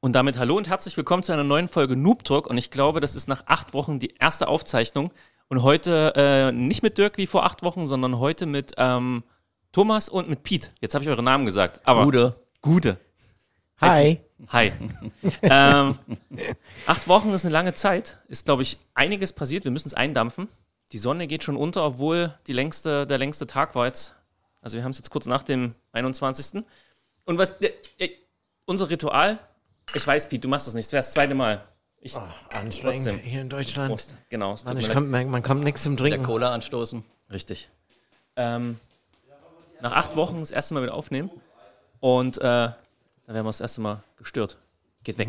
Und damit hallo und herzlich willkommen zu einer neuen Folge Noob Talk. Und ich glaube, das ist nach acht Wochen die erste Aufzeichnung. Und heute äh, nicht mit Dirk wie vor acht Wochen, sondern heute mit ähm, Thomas und mit Pete. Jetzt habe ich eure Namen gesagt. Aber Gude. Gude. Hi. Hi. ähm, acht Wochen ist eine lange Zeit. Ist, glaube ich, einiges passiert. Wir müssen es eindampfen. Die Sonne geht schon unter, obwohl die längste, der längste Tag war jetzt. Also wir haben es jetzt kurz nach dem 21. Und was äh, äh, unser Ritual, ich weiß, Pete, du machst das nicht. Das wäre das zweite Mal. Ich, Anstrengend Trotzdem. hier in Deutschland. Prost. Genau, es Mann, komm, man, man kommt nichts zum Der Trinken. Cola anstoßen. Richtig. Ähm, nach acht Wochen das erste Mal wieder aufnehmen. Und äh, da werden wir das erste Mal gestört. Geht weg.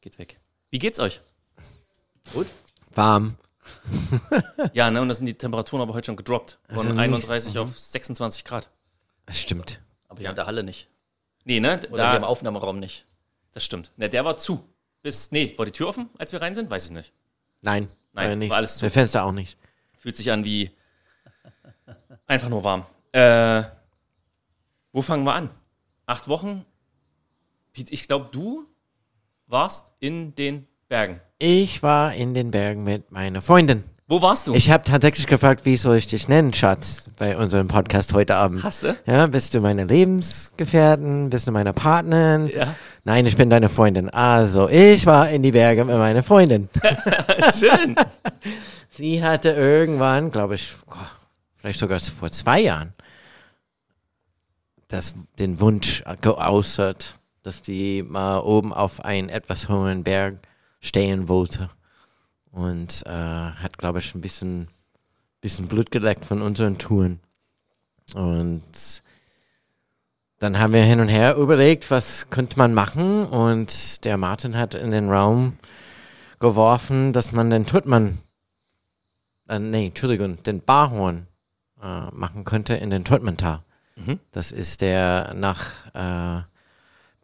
Geht weg. Wie geht's euch? Warm. Ja, ne, und da sind die Temperaturen aber heute schon gedroppt. Von Also nicht- 31 auf 26 Grad. Das stimmt. Aber ja, in der Halle nicht. Nee, ne? Oder hier im Da, Aufnahmeraum nicht. das stimmt. Ne, der war zu. Bis, nee, war die Tür offen, als wir rein sind? Weiß ich nicht. Nein. Nein, äh, nicht. war alles zu. Der Fenster auch nicht. Fühlt sich an wie einfach nur warm. Äh, wo fangen wir an? Acht Wochen? Ich glaube, du warst in den Bergen. Ich war in den Bergen mit meiner Freundin. Wo warst du? Ich habe tatsächlich gefragt, wie soll ich dich nennen, Schatz, bei unserem Podcast heute Abend. Hast du? Ja, bist du meine Lebensgefährtin? Bist du meine Partnerin? Ja. Nein, ich bin deine Freundin. Also, ich war in die Berge mit meiner Freundin. Schön. Sie hatte irgendwann, glaube ich, vielleicht sogar vor zwei Jahren, das, den Wunsch geäußert, dass die mal oben auf einen etwas hohen Berg stehen wollte. Und äh, hat, glaube ich, ein bisschen, bisschen Blut geleckt von unseren Touren. Und dann haben wir hin und her überlegt, was könnte man machen. Und der Martin hat in den Raum geworfen, dass man den Tuttmann äh, nee, Entschuldigung, den Barhorn äh, machen könnte in den Todtmantal. Mhm. Das ist der nach äh,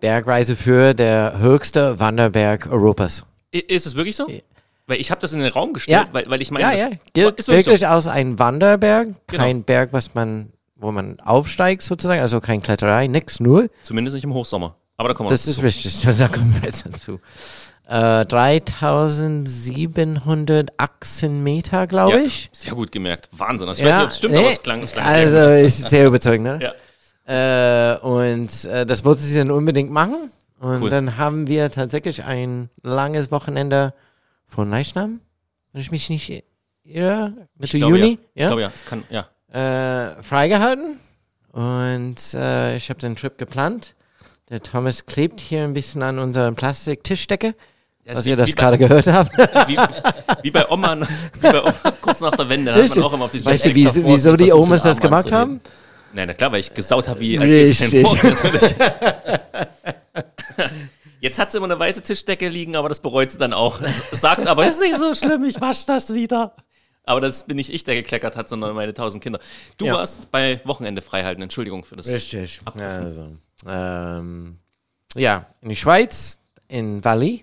Bergreise für der höchste Wanderberg Europas. Ist es wirklich so? Weil ich habe das in den Raum gestellt, Ja. weil, weil ich meine, Ja, das ja, gilt ist wirklich, wirklich so. aus einem Wanderberg, Genau. kein Berg, was man, wo man aufsteigt sozusagen, also kein Kletterei, nix, nur. Zumindest nicht im Hochsommer. Aber da kommen wir Das ist dazu. wichtig, da kommen wir jetzt dazu. Äh, 3700 Achsenmeter, glaube ich. sehr gut gemerkt. Wahnsinn. Ich weiß nicht, ob es stimmt, nee, aber es klang, es klang sehr gut. Also ist sehr überzeugend, ne? Ja. Äh, und äh, das wollte sie dann unbedingt machen. Und Cool. dann haben wir tatsächlich ein langes Wochenende von Leichnam, wenn ich mich nicht irre, Mitte Ich glaube, Juni, Ja. Ich glaube ja. Es kann, ja. äh, freigehalten. Und äh, ich habe den Trip geplant. Der Thomas klebt hier ein bisschen an unserer Plastiktischdecke, ist was wie- ihr das gerade gehört habt. Wie, wie bei Oma, wie bei Oma kurz nach der Wende, da hat man auch immer auf diese Weißt du, wie, wieso die Omas das gemacht haben? Nein, na klar, weil ich gesaut habe wie als Richtig. natürlich. Jetzt hat sie immer eine weiße Tischdecke liegen, aber das bereut sie dann auch. Sagt aber, ist nicht so schlimm, ich wasch das wieder. Aber das bin nicht ich, der gekleckert hat, sondern meine tausend Kinder. Du Ja. warst bei Wochenende freihalten, Entschuldigung für das. Richtig. Abrufen. Also, ähm, ja, in die Schweiz, in Valais.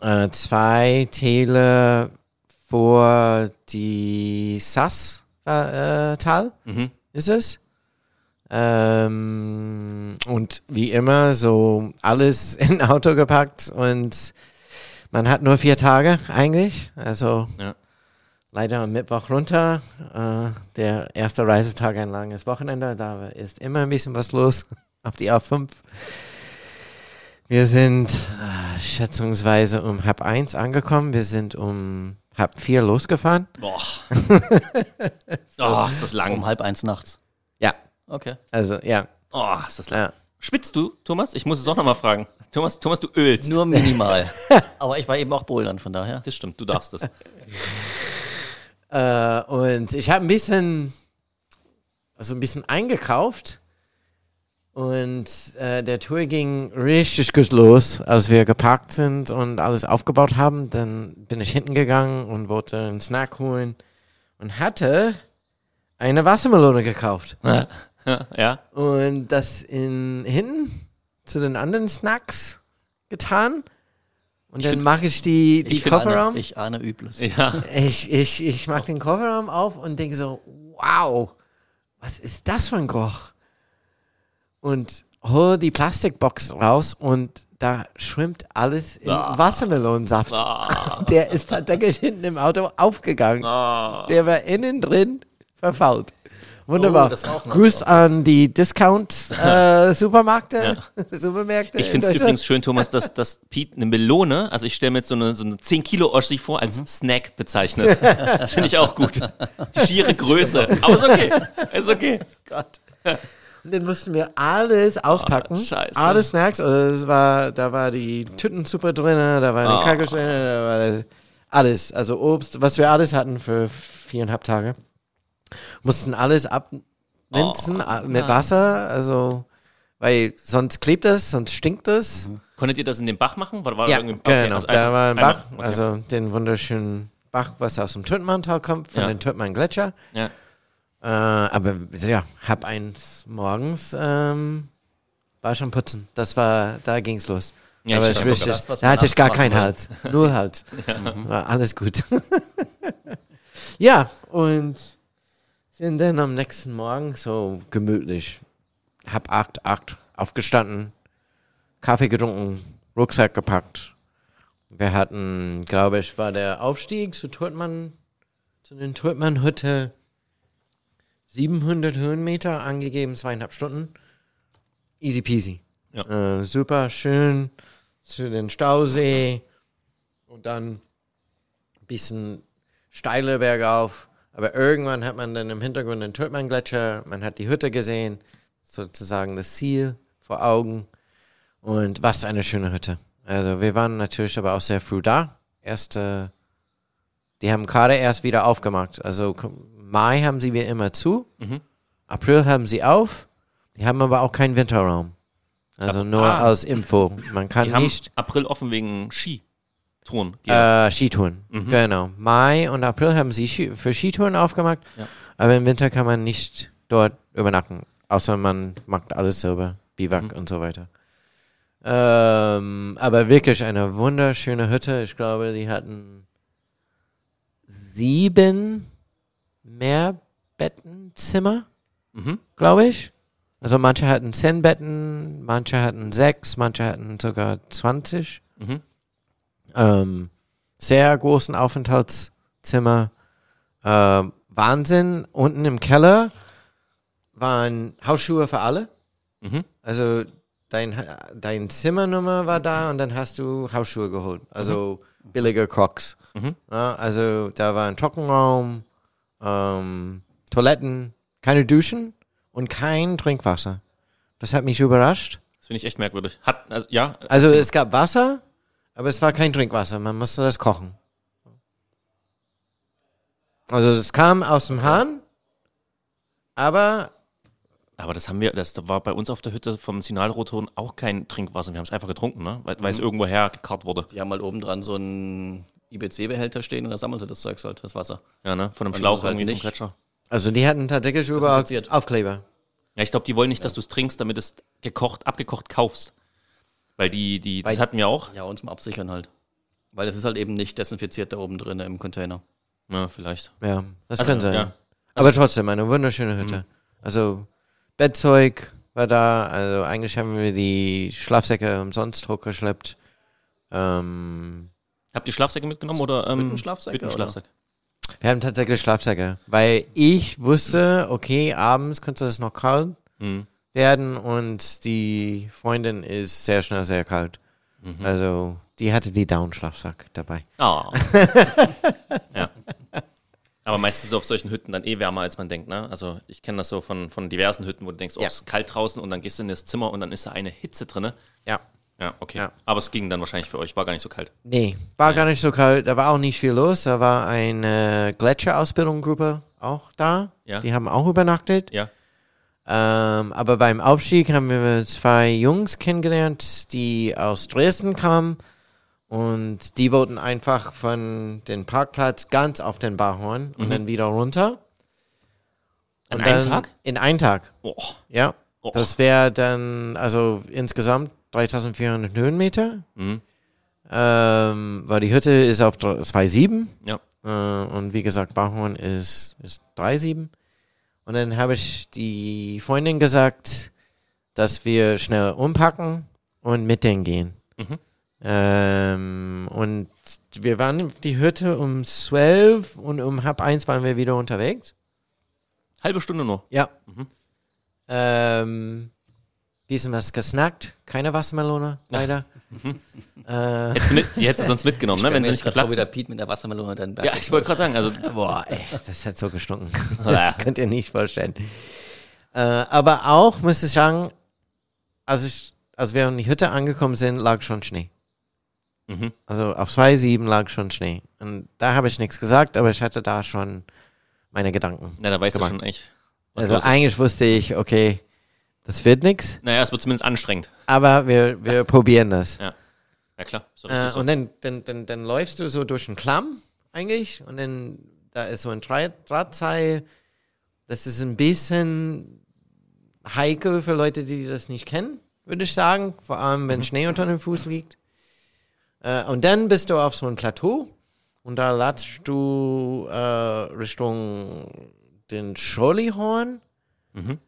Äh, zwei Täler vor die Sass äh, Mhm. ist es. Ähm, und wie immer so alles in Auto gepackt und man hat nur vier Tage eigentlich. Also Ja. leider am Mittwoch runter. Äh, der erste Reisetag ein langes Wochenende. Da ist immer ein bisschen was los auf die A5. Wir sind äh, schätzungsweise um halb eins angekommen. Wir sind um halb vier losgefahren. Boah. oh, ist das lang. Um halb eins nachts. Ja, Okay. also ja. Oh, ist das lang. ja. Spitzt du, Thomas? Ich muss es auch nochmal fragen. Thomas, Thomas, du ölst. Nur minimal. Aber ich war eben auch bouldern, von daher. Das stimmt, du darfst das. Äh, und ich habe ein bisschen, also ein bisschen eingekauft. Und äh, der Tour ging richtig gut los, als wir geparkt sind und alles aufgebaut haben. Dann bin ich hinten gegangen und wollte einen Snack holen und hatte eine Wassermelone gekauft. ja. Und das in hinten zu den anderen Snacks getan. Und dann find- mache ich die, die ich Kofferraum. Ich ahne Übles. Ja. Ich, ich, ich mach den Kofferraum auf und denke so, wow, was ist das für ein Geruch? und hole die Plastikbox raus und da schwimmt alles in Ah. Wassermelonensaft. Der ist tatsächlich hinten im Auto aufgegangen. Ah. Der war innen drin verfault. Wunderbar. Oh, Gruß an die Discount-Supermärkte. Supermärkte Ich in finde es übrigens schön, Thomas, dass, dass Pete eine Melone, also ich stelle mir jetzt so eine, so eine 10 Kilo Oschi vor, als Snack bezeichnet. Das finde ich auch gut. Die schiere Größe. Aber ist okay. Ist okay. Gott. Und dann mussten wir alles auspacken. Oh, scheiße. Alle Snacks. Also es war, da war die Tütensuppe drin, da war eine Oh. Drin, da war alles. Also Obst, was wir alles hatten für viereinhalb Tage. Mussten alles abwinzen Oh, äh, mit Wasser. Also, weil sonst klebt es, sonst stinkt es. Konntet ihr das in dem Bach machen? War, war Ja, okay, genau. also da war ein Bach, okay. also den wunderschönen Bach, was aus dem Tötmantal kommt, von Ja. den Tötmann Gletscher. ja. Äh, aber ja, hab eins morgens, ähm, war schon putzen. Das war, da ging's los. Ja, aber ich wüsste, da hatte ich gar keinen machen Hals. Nur Hals. War alles gut. ja, und sind dann am nächsten Morgen so gemütlich. Hab acht, acht aufgestanden, Kaffee getrunken, Rucksack gepackt. Wir hatten, glaube ich, war der Aufstieg zu Turtmann, zu den Turtmann-Hütte 700 Höhenmeter angegeben, zweieinhalb Stunden. Easy peasy. Ja. Äh, super schön zu den Stausee und dann ein bisschen steile bergauf. Aber irgendwann hat man dann im Hintergrund den Turtmann-Gletscher, man hat die Hütte gesehen, sozusagen das Ziel vor Augen. Und was eine schöne Hütte. Also wir waren natürlich aber auch sehr früh da. Erst, äh, die haben gerade erst wieder aufgemacht. Also Mai haben sie wie immer zu. Mhm. April haben sie auf. Die haben aber auch keinen Winterraum. Also nur ah. aus Info. Man kann Die nicht April offen wegen Skitouren. äh, Skitouren. Mhm. Genau. Mai und April haben sie für Skitouren aufgemacht. Ja. Aber im Winter kann man nicht dort übernachten. Außer man macht alles selber. Biwak Mhm. und so weiter. Ähm, aber wirklich eine wunderschöne Hütte. Ich glaube, die hatten sieben Mehrbettenzimmer, Mhm. glaube ich. Also manche hatten zehn Betten, manche hatten sechs, manche hatten sogar 20 Mhm. Ähm, sehr großen Aufenthaltszimmer. Ähm, Wahnsinn. Unten im Keller waren Hausschuhe für alle. Mhm. Also dein, dein Zimmernummer war da und dann hast du Hausschuhe geholt. Also billige Crocs. Mhm. Ja, also da war ein Trockenraum, ähm, Toiletten, keine Duschen und kein Trinkwasser. Das hat mich überrascht. Das finde ich echt merkwürdig. Hat, also, ja, Also es gab Wasser, aber es war kein Trinkwasser. Man musste das kochen. Also es kam aus dem Hahn, aber mal. aber das haben wir, das war bei uns auf der Hütte vom Signalrotoren auch kein Trinkwasser. Wir haben es einfach getrunken, ne? weil, weil es irgendwo hergekarrt wurde. Die haben halt oben dran so einen IBC-Behälter stehen und da sammeln sie das Zeugs halt, das Wasser. Ja, ne? Von einem Und Schlauch halt irgendwie vom nicht- Gletscher. also die hatten tatsächlich überall Desinfiziert. Aufkleber. Ja, ich glaube, die wollen nicht, dass du es trinkst, damit es gekocht, abgekocht kaufst. Weil die, die, das Weil- hatten wir auch. Ja, und zum Absichern halt. Weil es ist halt eben nicht desinfiziert da oben drin im Container. Ja, vielleicht. Ja, das Also, kann sein. ja. aber trotzdem eine wunderschöne Hütte. Also Bettzeug war da. Also eigentlich haben wir die Schlafsäcke umsonst hochgeschleppt. Ähm, Habt ihr Schlafsäcke mitgenommen oder? Ähm, Hüttenschlafsäcke, Hüttenschlafsäcke. wir haben tatsächlich Schlafsäcke, weil ich wusste, okay, abends könnte es noch kalt Mhm. Werden und die Freundin ist sehr schnell sehr kalt. Mhm. Also die hatte die Down-Schlafsack dabei. Ah. ja. Aber meistens ist auf solchen Hütten dann eh wärmer, als man denkt, ne? Also ich kenne das so von, von diversen Hütten, wo du denkst, oh, Ja. es ist kalt draußen und dann gehst du in das Zimmer und dann ist da eine Hitze drinne. Ja. Ja, okay. Ja. Aber es ging dann wahrscheinlich für euch, war gar nicht so kalt. Nee, war gar nicht so kalt. Da war auch nicht viel los. Da war eine Gletscherausbildungsgruppe auch da. Ja. Die haben auch übernachtet. Ja. Ähm, aber beim Aufstieg haben wir zwei Jungs kennengelernt, die aus Dresden kamen. Und die wollten einfach von den Parkplatz ganz auf den Barhorn und dann wieder runter. Und einem dann- Tag? In einem Tag, Oh. ja. Oh. Das wäre dann, also insgesamt 3400 Höhenmeter. Mhm. Ähm, weil die Hütte ist auf 2,7 Ja. äh, und wie gesagt, Bachhorn ist, ist 3,7. Und dann habe ich die Freundin gesagt, dass wir schnell umpacken und mit denen gehen. Mhm. Ähm, und wir waren auf die Hütte um 12 und um halb eins waren wir wieder unterwegs. Halbe Stunde nur. Ja. Ähm, bisschen was gesnackt. Keine Wassermelone, leider. Äh, Hättest du mit, die hättest du sonst mitgenommen, ne? wenn sie nicht gerade geplatzt wieder Piet mit der Wassermelone dann Ja, ich wollte gerade sagen, also boah, ey, das hat so gestunken. Das könnt ihr nicht vorstellen. Äh, aber auch, muss ich sagen, als, ich, als wir in die Hütte angekommen sind, lag schon Schnee. Mhm. Also auf 2,7 lag schon Schnee. Und da habe ich nichts gesagt, aber ich hatte da schon meine Gedanken. na, da weißt Gemacht. du schon echt, Also eigentlich wusste ich, okay, das wird nichts, Naja, es wird zumindest anstrengend. aber wir, wir probieren das. Ja, ja klar. Richtig Äh, so. und dann, dann, dann, dann läufst du so durch einen Klamm eigentlich und dann da ist so ein Dra- Drahtseil. Das ist ein bisschen heikel für Leute, die das nicht kennen, würde ich sagen. Vor allem, wenn Schnee unter dem Fuß liegt. Äh, und dann bist du auf so einem Plateau und da latschst du äh, Richtung den Scholihorn. Mhm.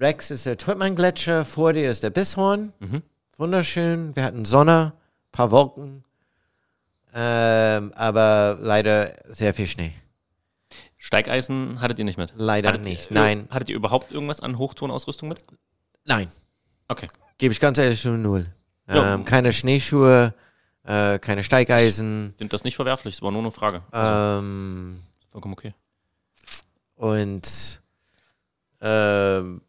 Rex ist der Turtman-Gletscher, vor dir ist der Bisshorn. Mhm. Wunderschön. Wir hatten Sonne, paar Wolken, ähm, aber leider sehr viel Schnee. Steigeisen hattet ihr nicht mit? Leider hattet nicht. Ihr, Nein, Hattet ihr überhaupt irgendwas an Hochtourenausrüstung mit? nein. Okay. Gebe ich ganz ehrlich zu null. Ähm, keine Schneeschuhe, äh, keine Steigeisen. Finde das nicht verwerflich, es war nur eine Frage. Ähm, Vollkommen okay. und ähm,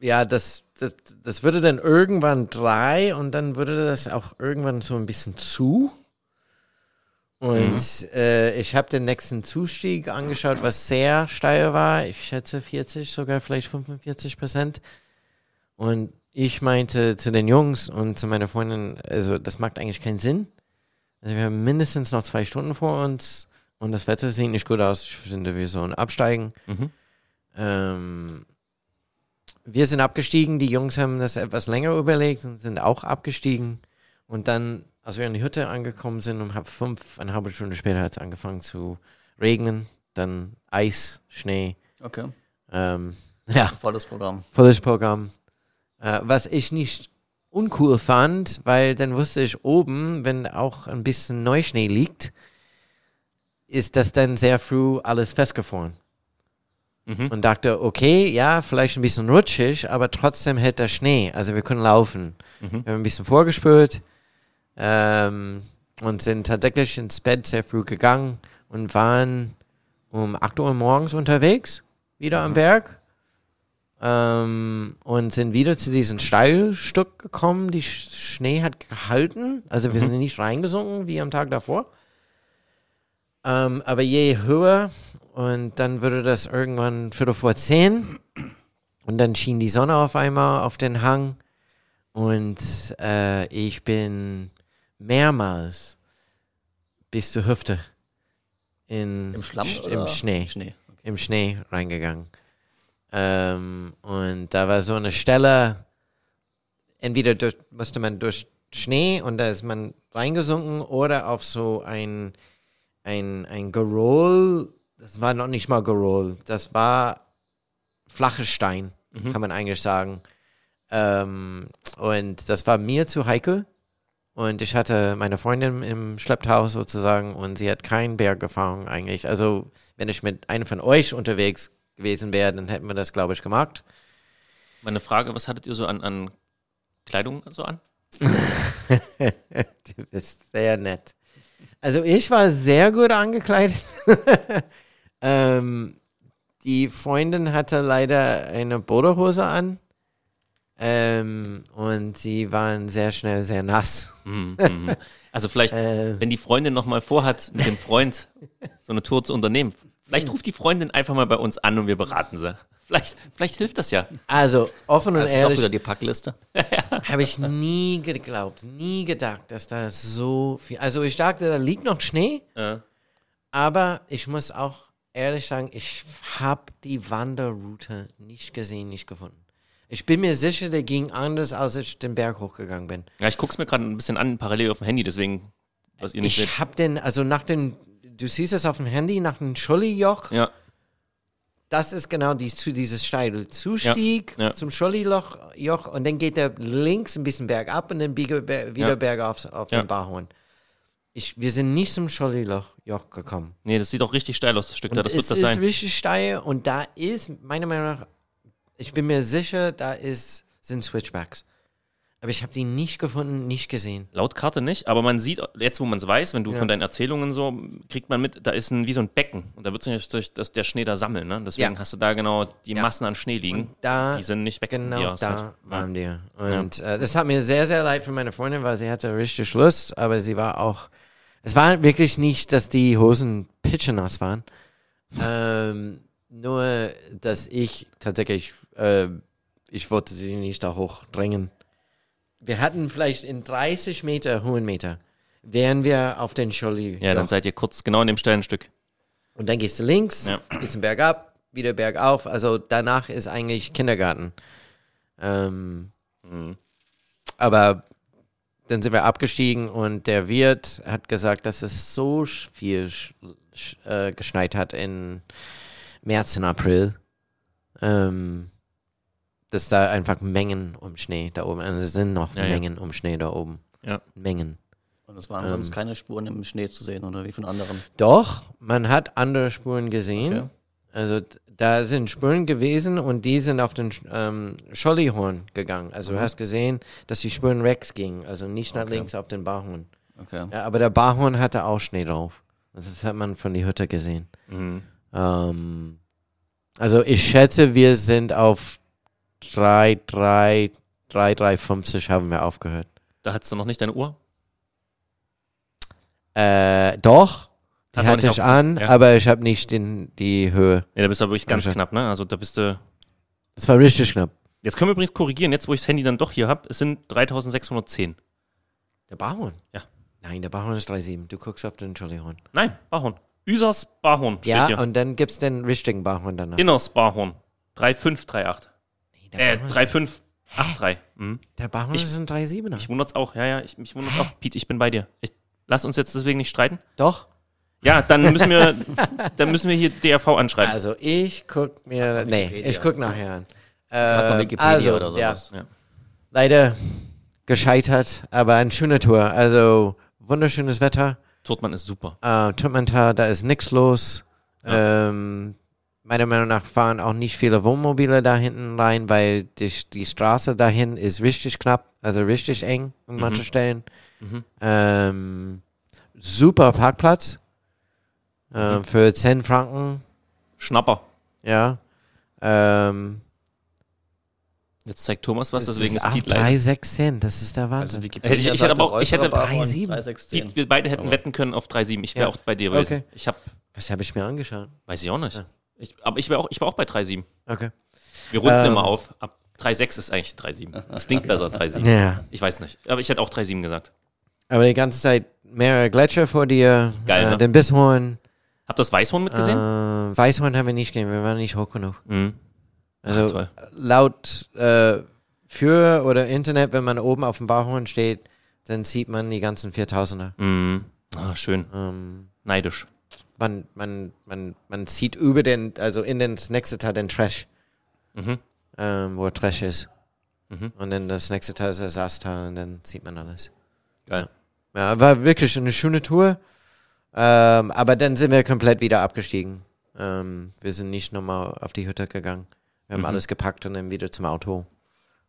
ja, das, das, das würde dann irgendwann drei und dann würde das auch irgendwann so ein bisschen zu. Und äh, ich habe den nächsten Zustieg angeschaut, was sehr steil war. Ich schätze 40, sogar vielleicht 45 Prozent. Und ich meinte zu den Jungs und zu meiner Freundin, also das macht eigentlich keinen Sinn. Also wir haben mindestens noch zwei Stunden vor uns und das Wetter sieht nicht gut aus. Ich finde, wir sollen absteigen. Mhm. Ähm, wir sind abgestiegen, die Jungs haben das etwas länger überlegt und sind auch abgestiegen. Und dann, als wir in die Hütte angekommen sind, um halb fünf, eine halbe Stunde später hat es angefangen zu regnen. Dann Eis, Schnee. Okay, Ähm, ja, volles Programm. volles Programm. Äh, was ich nicht uncool fand, weil dann wusste ich oben, wenn auch ein bisschen Neuschnee liegt, ist das dann sehr früh alles festgefroren. Mhm. Und dachte, okay, ja, vielleicht ein bisschen rutschig, aber trotzdem hält der Schnee. Also wir können laufen. Mhm. Wir haben ein bisschen vorgespült ähm, und sind tatsächlich ins Bett sehr früh gegangen und waren um 8 Uhr morgens unterwegs, wieder am Berg. Ähm, und sind wieder zu diesem Steilstück gekommen. Die Sch Schnee hat gehalten. Also wir sind nicht reingesunken wie am Tag davor. Ähm, aber je höher und dann würde das irgendwann Viertel vor zehn und dann schien die Sonne auf einmal auf den Hang und äh, ich bin mehrmals bis zur Hüfte in, Im Schlamm Sch- im Schnee Schnee. im Schnee reingegangen. Ähm, und da war so eine Stelle, entweder durch, musste man durch Schnee und da ist man reingesunken oder auf so ein, ein, ein Geroll, das war noch nicht mal Geroll, das war flache Stein, kann man eigentlich sagen. Ähm, und das war mir zu heikel. Und ich hatte meine Freundin im Schlepptau sozusagen und sie hat keinen Bergerfahrung eigentlich. Also, wenn ich mit einem von euch unterwegs gewesen wäre, dann hätten wir das, glaube ich, gemacht. Meine Frage, was hattet ihr so an, an Kleidung so an? Du bist sehr nett. Also, ich war sehr gut angekleidet. ähm, die Freundin hatte leider eine Boderhose an. Ähm, und sie waren sehr schnell sehr nass. Mhm, mhm. Also vielleicht, Äh. wenn die Freundin noch mal vorhat, mit dem Freund so eine Tour zu unternehmen, vielleicht ruft die Freundin einfach mal bei uns an und wir beraten sie. Vielleicht, vielleicht hilft das ja. Also, offen und auch ehrlich, wieder die Packliste. Habe ich nie geglaubt, nie gedacht, dass da so viel. Also ich dachte, da liegt noch Schnee, Äh, aber ich muss auch ehrlich sagen, ich habe die Wanderroute nicht gesehen, nicht gefunden. Ich bin mir sicher, der ging anders, als ich den Berg hochgegangen bin. ja, ich gucke es mir gerade ein bisschen an, parallel auf dem Handy, deswegen, was ihr nicht seht. Ich habe den, also nach den, du siehst es auf dem Handy, nach dem Scholli-Joch, Ja, das ist genau dies, zu dieses steile Zustieg Ja, ja. zum Scholli-Loch Joch und dann geht er links ein bisschen bergab und dann biege ber- wieder bergauf auf den Barhorn. Ich, wir sind nicht zum Scholli-Loch gekommen. Nee, das sieht auch richtig steil aus, das Stück da. Und Das es wird das ist sein. richtig steil und da ist, meiner Meinung nach, ich bin mir sicher, da ist, sind Switchbacks. Aber ich habe die nicht gefunden, nicht gesehen. Laut Karte nicht, aber man sieht, jetzt wo man es weiß, wenn du Ja. von deinen Erzählungen so, kriegt man mit, da ist ein, wie so ein Becken und da wird sich durch das, der Schnee da sammeln, ne? Deswegen Ja. hast du da genau die Ja. Massen an Schnee liegen. Da, die sind nicht weg. genau da waren wir. Und äh, das hat mir sehr, sehr leid für meine Freundin, weil sie hatte richtig Lust, aber sie war auch, es war wirklich nicht, dass die Hosen pitchenass waren. ähm, nur, dass ich tatsächlich, äh, ich wollte sie nicht da hochdrängen. Wir hatten vielleicht in 30 Meter Höhenmeter, wären wir auf den Scholli. Ja, dann seid ihr kurz genau in dem steilen Stück. Und dann gehst du links, Ja. bisschen bergab, wieder bergauf. Also danach ist eigentlich Kindergarten. Ähm, Mhm. Aber dann sind wir abgestiegen und der Wirt hat gesagt, dass es so viel sch sch äh, geschneit hat in März und April, ähm, dass da einfach Mengen um Schnee da oben, also es sind noch Ja, ja. Mengen um Schnee da oben. Ja. Mengen. Und es waren Ähm. sonst keine Spuren im Schnee zu sehen oder wie von anderen. Doch, man hat andere Spuren gesehen. Okay. Also da sind Spuren gewesen und die sind auf den ähm, Schollihorn gegangen. Also du hast gesehen, dass die Spuren rechts gingen, also nicht nach Okay. links auf den Barhorn. Okay. Ja, aber der Barhorn hatte auch Schnee drauf. Also Das hat man von die Hütte gesehen. Mhm. Ähm, also ich schätze, wir sind auf 3, 3, 3, 3, 50 haben wir aufgehört. Da hattest du noch nicht deine Uhr? Äh, doch, die auch hatte ich an, Ja. aber ich habe nicht den, die Höhe. Ja, da bist du aber wirklich ganz Also- knapp, ne? Also da bist du. Das war richtig knapp. Jetzt können wir übrigens korrigieren, jetzt wo ich das Handy dann doch hier habe, es sind 3610. Der Barhorn? Ja. Nein, der Barhorn ist 3,7. Du guckst auf den Schollihorn. Nein, Barhorn. Üsers Barhorn Ja, hier. und dann gibt es den richtigen Barhorn danach. Inners Barhorn. 3538. Nee, Äh, Barhorn, 3583. Mhm. der Barhorn ich- ist ein 3,7er. Mich wundert's auch. Ja, ja, ich, mich wundert's auch. Pete, ich bin bei dir. Ich, lass uns jetzt deswegen nicht streiten. Doch. Ja, dann müssen wir, dann müssen wir hier DRV anschreiben. Also ich guck mir, nee, Wikipedia. ich guck nachher an. Hat Äh, man Wikipedia also, oder ja, sowas. leider gescheitert, aber eine schöne Tour. Also wunderschönes Wetter. Turtmann ist super. Äh, Turtmantal, da ist nichts los. Ähm, meiner Meinung nach fahren auch nicht viele Wohnmobile da hinten rein, weil die, die Straße dahin ist richtig knapp, also richtig eng an manchen Stellen. Mhm. Ähm, super Parkplatz äh, für 10 Franken, Schnapper. ja. Ähm, Jetzt zeigt Thomas was, das deswegen ist auch Pete leise. 3, 6 Cent, das ist der Also Wahnsinn. Wikipedia Ich- ich sagt, hätte aber auch- ich hätte äußere Barhorn 3,7. 3,16. Pete, wir beide hätten Aber- wetten können auf 3,7. Ich wäre Ja. auch bei dir gewesen. Okay. Ich hab, Was habe ich mir angeschaut? weiß ich auch nicht. Ja. Ich, aber ich, wär auch, ich war auch bei 3,7. Okay. Wir runden Ähm. immer auf. Ab 3,6 ist eigentlich 3,7. Das klingt besser, 3,7. Ja. Ich weiß nicht. Aber ich hätte auch 3,7 gesagt. Aber die ganze Zeit mehrere Gletscher vor dir, Geil, äh, ne? den Bisshorn. Habt ihr das Weißhorn mitgesehen? Äh, Weißhorn haben wir nicht gesehen, wir waren nicht hoch genug. Mhm. Also Ach, laut äh, für oder Internet, wenn man oben auf dem Barhorn steht, dann sieht man die ganzen 4000er. Mhm. Ah, schön. Ähm, Neidisch. man, man, man, man sieht über den, also in den das nächste Teil den Trash, Mhm. ähm, wo Trash ist. Mhm. Und dann das nächste Teil ist das Saastal und dann sieht man alles. Geil. Ja, war wirklich eine schöne Tour. Ähm, aber dann sind wir komplett wieder abgestiegen. Ähm, wir sind nicht nochmal auf die Hütte gegangen. Wir haben Mhm. alles gepackt und dann wieder zum Auto.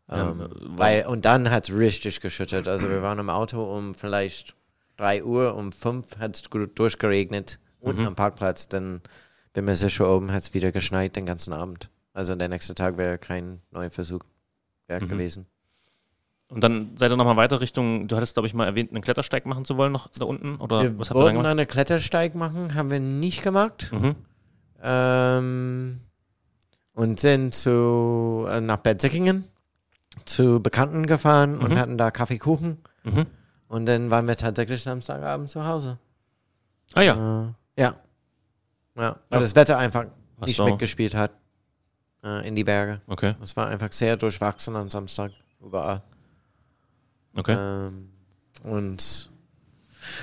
Ja, Ähm, äh, weil, und dann hat es richtig geschüttet. Also wir waren im Auto um vielleicht 3 Uhr, um 5 hat es durchgeregnet. Unten Mhm. am Parkplatz, dann bin mir sicher, oben hat es wieder geschneit den ganzen Abend. Also der nächste Tag wäre kein neuer Versuch wert Mhm. gewesen. Und dann seid ihr nochmal weiter Richtung, du hattest, glaube ich, mal erwähnt, einen Klettersteig machen zu wollen, noch da unten? Oder wir was habt ihr da wollten gemacht? einen Klettersteig machen, haben wir nicht gemacht. Mhm. Ähm, und sind zu, äh, nach Bad Säckingen zu Bekannten gefahren und Mhm. hatten da Kaffeekuchen. Mhm. Und dann waren wir tatsächlich Samstagabend zu Hause. Ah ja. Äh, ja. Ja, weil Ja. das Wetter einfach Ach nicht so. mitgespielt hat äh, in die Berge. Okay. Es war einfach sehr durchwachsen am Samstag, überall. Okay. Ähm, und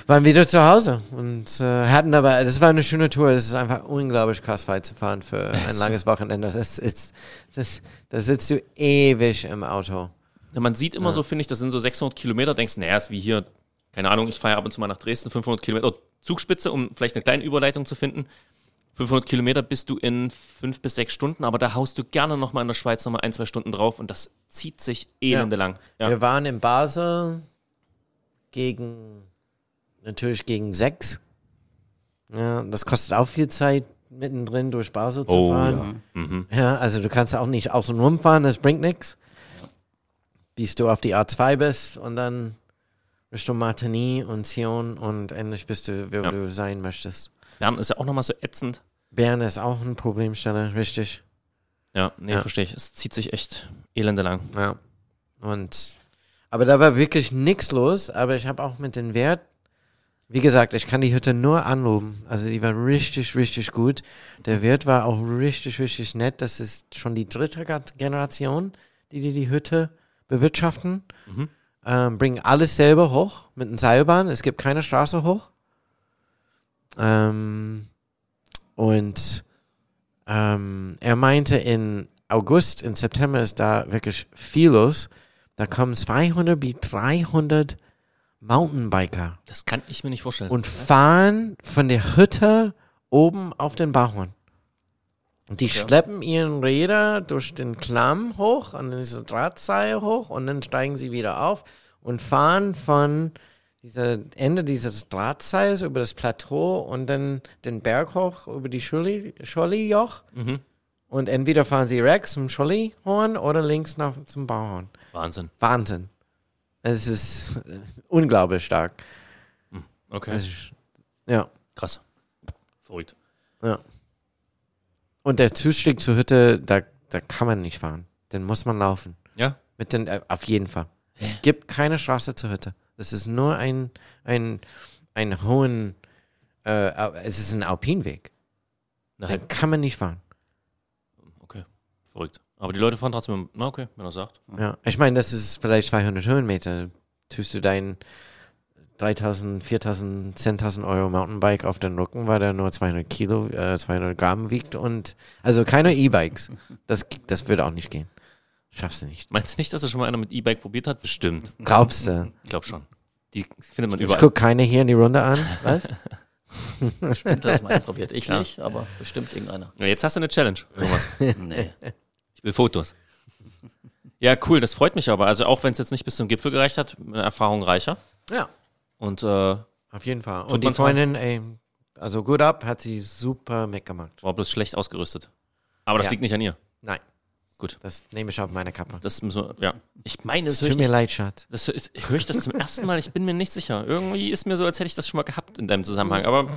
waren wieder zu Hause und äh, hatten aber, das war eine schöne Tour. Es ist einfach unglaublich krass weit zu fahren für ein langes Wochenende. Das ist, das, da sitzt du ewig im Auto. Ja, man sieht immer so, finde ich, das sind so 600 Kilometer, denkst, naja, ist wie hier, keine Ahnung, ich fahre ab und zu mal nach Dresden, 500 Kilometer Zugspitze, um vielleicht eine kleine Überleitung zu finden. 500 Kilometer bist du in fünf bis sechs Stunden, aber da haust du gerne nochmal in der Schweiz nochmal ein, zwei Stunden drauf und das zieht sich elende lang. Ja. Wir waren in Basel gegen, natürlich gegen sechs. Ja, das kostet auch viel Zeit, mittendrin durch Basel zu Oh, fahren. ja. Mhm. Ja, also du kannst auch nicht außen rumfahren, das bringt nichts. Bis du auf die A2 bist und dann Richtung Martigny und Sion und endlich bist du, wo Ja. du sein möchtest. Bern ist ja auch nochmal so ätzend. Bern ist auch eine Problemstelle, richtig. Ja, nee, Ja. verstehe ich. Es zieht sich echt elende lang. Ja. Und, aber da war wirklich nichts los, aber ich habe auch mit den Wert, wie gesagt, ich kann die Hütte nur anloben. Also die war richtig, richtig gut. Der Wirt war auch richtig, richtig nett. Das ist schon die dritte Generation, die die, die Hütte bewirtschaften. Mhm. Ähm, bringen alles selber hoch mit einer Seilbahn. Es gibt keine Straße hoch. Ähm, und ähm, er meinte, in August, in September ist da wirklich viel los. Da kommen 200 bis 300 Mountainbiker Das kann ich mir nicht vorstellen. und fahren von der Hütte oben auf den Bauern. Und die schleppen ihren Räder durch den Klamm hoch, an diese Drahtseil hoch und dann steigen sie wieder auf und fahren von dieser Ende dieses Drahtseils über das Plateau und dann den Berg hoch über die Scholli- Scholli-Joch. Mhm. Und entweder fahren sie rechts zum Schollihorn oder links nach zum Bauhorn. Wahnsinn. Wahnsinn. Es ist unglaublich stark. Okay. Es ist, ja. Krass. Verrückt. Ja. Und der Zustieg zur Hütte, da, da kann man nicht fahren. Den muss man laufen. Ja? Mit den, äh, auf jeden Fall. Es gibt keine Straße zur Hütte. Es ist nur ein, ein, ein hohen, äh, es ist ein Alpinweg. Nein. Den kann man nicht fahren. Okay. Verrückt. Aber die Leute fahren trotzdem. Na, okay, wenn er sagt. Ja. Ich meine, das ist vielleicht 200 Höhenmeter. Tust du dein 3000, 4000, 10.000 Euro Mountainbike auf den Rücken, weil der nur 200 Kilo, äh, 200 Gramm wiegt und, also keine E-Bikes. Das, das würde auch nicht gehen. Schaffst du nicht. Meinst du nicht, dass das schon mal einer mit E-Bike probiert hat? Bestimmt. Glaubst du? Ich glaube schon. Die findet man Ich überall. guck keine hier in die Runde an. Was? Stimmt, das mal probiert. Ich Ja. nicht, aber bestimmt irgendeiner. Ja, jetzt hast du eine Challenge, Thomas. Nee. Ich will Fotos. Ja, cool, das freut mich aber. Also auch wenn es jetzt nicht bis zum Gipfel gereicht hat, eine Erfahrung reicher. Ja, Und äh, auf jeden Fall. Und die Freundin, ey, also gut ab, hat sie super mitgemacht. war bloß schlecht ausgerüstet. Aber das Ja. liegt nicht an ihr. Nein. Gut. Das nehme ich auf meine Kappe. Das müssen wir, ja. Ich meine, Es tut mir leid, Schatz. das höre ich, höre ich das zum ersten Mal. Ich bin mir nicht sicher. Irgendwie ist mir so, als hätte ich das schon mal gehabt in deinem Zusammenhang. Aber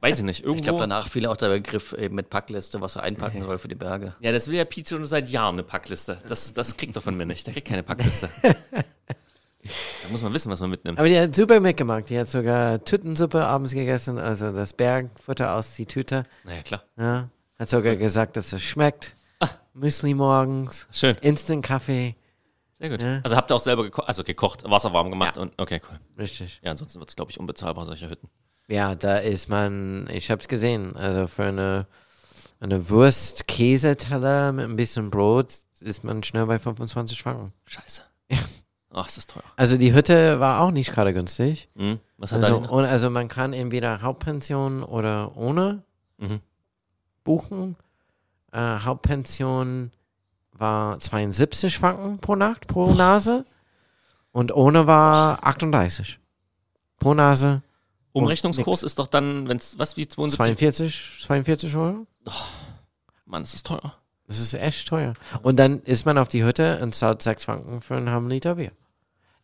weiß ich nicht. Irgendwo. Ich glaube, danach fiel auch der Begriff eben mit Packliste, was er einpacken soll für die Berge. ja, das will ja Pete schon seit Jahren eine Packliste. Das, das kriegt er von mir nicht. Der kriegt keine Packliste. da muss man wissen, was man mitnimmt. Aber die hat super mitgemacht. Die hat sogar Tütensuppe abends gegessen, also das Bergfutter aus die Tüte. Naja, klar. Ja. Hat sogar gesagt, dass es schmeckt. Müsli morgens, Schön. Instant-Kaffee. Sehr gut. Ja. Also habt ihr auch selber gekocht, also gekocht, Wasser warm gemacht und okay, cool. Richtig. Ja, ansonsten wird es, glaube ich, unbezahlbar, solche Hütten. Ja, da ist man, ich hab's gesehen, also für eine, eine Wurst-Käseteller mit ein bisschen Brot ist man schnell bei 25 Franken. Scheiße. Ach, ist das teuer. Also die Hütte war auch nicht gerade günstig. Hm? Was hat Also, also man kann entweder Hauptpension oder ohne Mhm. Buchen. Äh, Hauptpension war 72 Franken pro Nacht, pro Nase. Und ohne war 38. Pro Nase Umrechnungskurs ist doch dann, wenn es, was wie 72? 42, 42 Euro. Mann, ist das teuer. Das ist echt teuer. Und dann ist man auf die Hütte und zahlt 6 Franken für einen halben Liter Bier.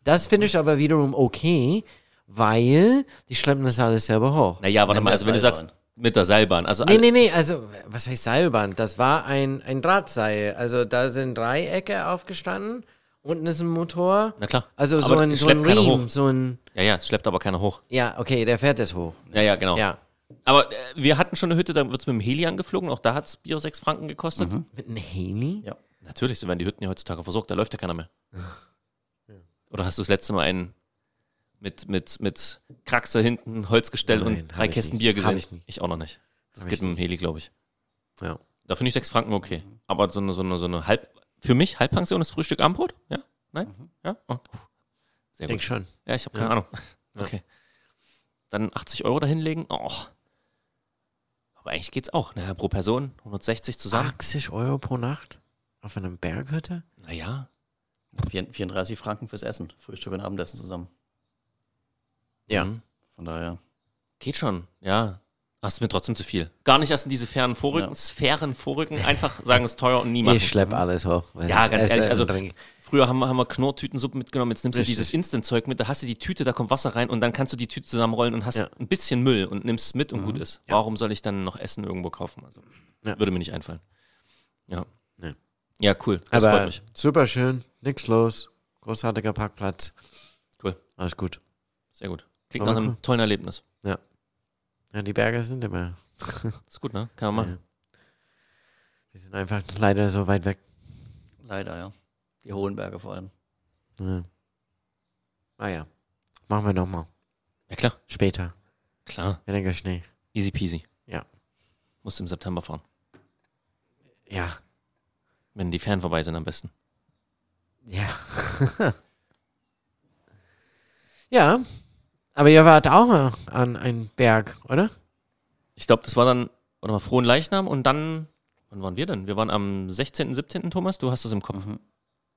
Das finde ich aber wiederum okay, weil die schleppen das alles selber hoch. Naja, warte mal, also wenn du sagst, mit der Seilbahn, also Nee, nee, nee, also, was heißt Seilbahn? Das war ein, ein Drahtseil. Also, da sind Dreiecke aufgestanden, unten ist ein Motor. na klar. Also, so Aber ein, so ein Riemen, hoch. so ein, Ja, ja, es schleppt aber keiner hoch. ja, okay, der fährt es hoch. Ja, ja, genau. Ja. Aber äh, wir hatten schon eine Hütte, da wird es mit dem Heli angeflogen, auch da hat es Bier 6 Franken gekostet. Mit einem Heli? Ja. Natürlich, so werden die Hütten ja heutzutage versorgt, da läuft ja keiner mehr. Oder hast du das letzte Mal einen Mit, mit, mit Kraxe hinten, Holzgestell Nein, und drei hab ich Kästen nicht. Bier Hab gesehen. ich nicht. auch noch nicht. Das Hab geht ich mit dem Heli, glaube ich. Ja. Da finde ich sechs Franken okay. Aber so eine, so eine, so eine Halb, für mich Halbpension ist Frühstück Abendbrot? Ja? Nein? Ja? Oh. Sehr Denk gut. schon. Ja, ich habe keine Ja. Ahnung. Ja. Okay. Dann 80 Euro dahinlegen? Oh. Aber eigentlich geht's auch. Ne? Pro Person 160 zusammen. 80 Euro pro Nacht? Auf einem Berghütte? Naja. 34 Franken fürs Essen. Frühstück und Abendessen zusammen. Ja. Mhm. Von daher. Geht schon, ja. Ach, ist mir trotzdem zu viel. Gar nicht erst in diese Sphären vorrücken, Ja. Sphären vorrücken, einfach sagen, es ist teuer und nie machen. Ich schlepp alles hoch. Ja, ganz ehrlich, also-. Früher haben wir, haben wir Knorrtütensuppe mitgenommen, jetzt nimmst du Richtig. dieses Instant-Zeug mit, da hast du die Tüte, da kommt Wasser rein und dann kannst du die Tüte zusammenrollen und hast Ja. ein bisschen Müll und nimmst es mit und Mhm. gut ist. Ja. Warum soll ich dann noch Essen irgendwo kaufen? Also, würde mir nicht einfallen. Ja. Nee. Ja, cool. Das freut Aber mich. super schön, nix los. Großartiger Parkplatz. Cool. Alles gut. Sehr gut. Klingt Aber nach einem cool. tollen Erlebnis. Ja, die Berge sind immer. Ist gut, ne? Kann man Ja. machen. Die sind einfach leider so weit weg. Leider, ja. Die hohen Berge vor allem. Ja. Ah ja. Machen wir nochmal. Ja, klar. Später. Klar. Weniger Schnee. Easy peasy. Ja. Musst im September fahren. Ja. Wenn die Ferien vorbei sind am besten. Ja. ja. Aber ihr wart auch mal an einem Berg, oder? Ich glaube, das war dann, warte mal, Frohen Leichnam und dann, wann waren wir denn? Wir waren am 16., 17. Thomas, du hast das im Kopf. Mhm.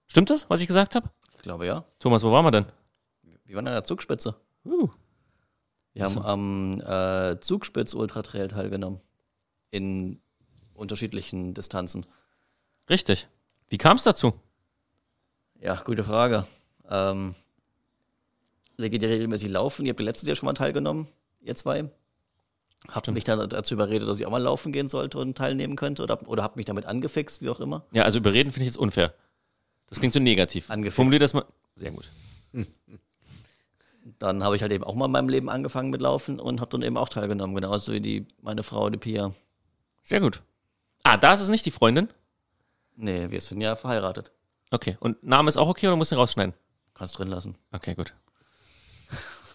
Stimmt das, was ich gesagt habe? Ich glaube, ja. Thomas, wo waren wir denn? Wir waren an der Zugspitze. Uh, Wir haben am äh, Zugspitz Ultra Trail teilgenommen. In unterschiedlichen Distanzen. richtig. Wie kam es dazu? Ja, gute Frage. Ähm, ihr geht ja regelmäßig laufen. Ihr habt letztes Jahr schon mal teilgenommen, ihr zwei. Habt Stimmt. mich dann dazu überredet, dass ich auch mal laufen gehen sollte und teilnehmen könnte? Oder, oder habt mich damit angefixt, wie auch immer? Ja, also überreden finde ich jetzt unfair. Das klingt so negativ. Angefixt. Formulier das mal. Sehr gut. Dann habe ich halt eben auch mal in meinem Leben angefangen mit Laufen und habe dann eben auch teilgenommen, genauso wie die, meine Frau, die Pia. Sehr gut. Ah, da ist es nicht die Freundin? Nee, wir sind ja verheiratet. Okay. Und Name ist auch okay oder musst du ihn rausschneiden? Kannst drin lassen. Okay, gut.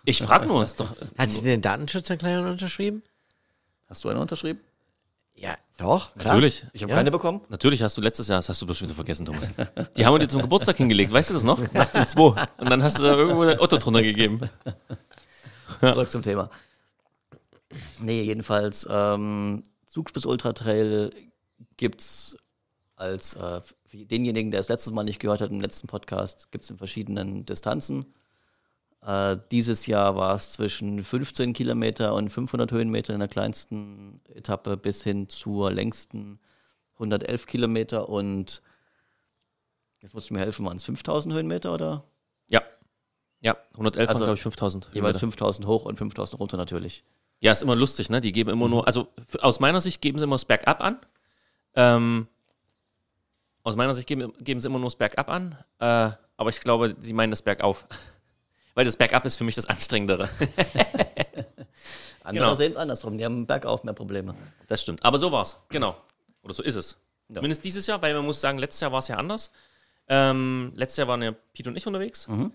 Ich frage nur, ist doch. Hat sie den Datenschutzerklärung unterschrieben? Hast du eine unterschrieben? Ja, doch, klar. Natürlich. Ich habe Ja. keine bekommen. Natürlich hast du letztes Jahr, das hast du bestimmt wieder vergessen, Thomas. Die haben wir dir zum Geburtstag hingelegt, weißt du das noch? Nachts um zwei. Und dann hast du da irgendwo dein Otto drunter gegeben. Zurück zum Thema. Nee, jedenfalls, ähm, Zugspitz Ultra Trail gibt's als äh, für denjenigen, der es letztes Mal nicht gehört hat, im letzten Podcast, gibt's in verschiedenen Distanzen. Äh, dieses Jahr war es zwischen 15 Kilometer und 500 Höhenmeter in der kleinsten Etappe bis hin zur längsten 111 Kilometer und jetzt musst du mir helfen, waren es 5000 Höhenmeter oder? Ja. Ja, 111 Also waren, glaube ich, 5000. Jeweils Höhenmeter. 5000 hoch und 5000 runter natürlich. Ja, ist immer lustig, ne? Die geben immer nur, also aus meiner Sicht geben sie immer das Bergab an. Ähm, aus meiner Sicht geben, geben sie immer nur das Bergab an. Äh, aber ich glaube, sie meinen das Bergauf. Weil das Bergab ist für mich das Anstrengendere. Andere Genau. sehen es andersrum, die haben bergauf mehr Probleme. Das stimmt. Aber so war's. Genau. Oder so ist es. Ja. Zumindest dieses Jahr, weil man muss sagen, letztes Jahr war es ja anders. Ähm, letztes Jahr waren ja Pete und ich unterwegs. Mhm.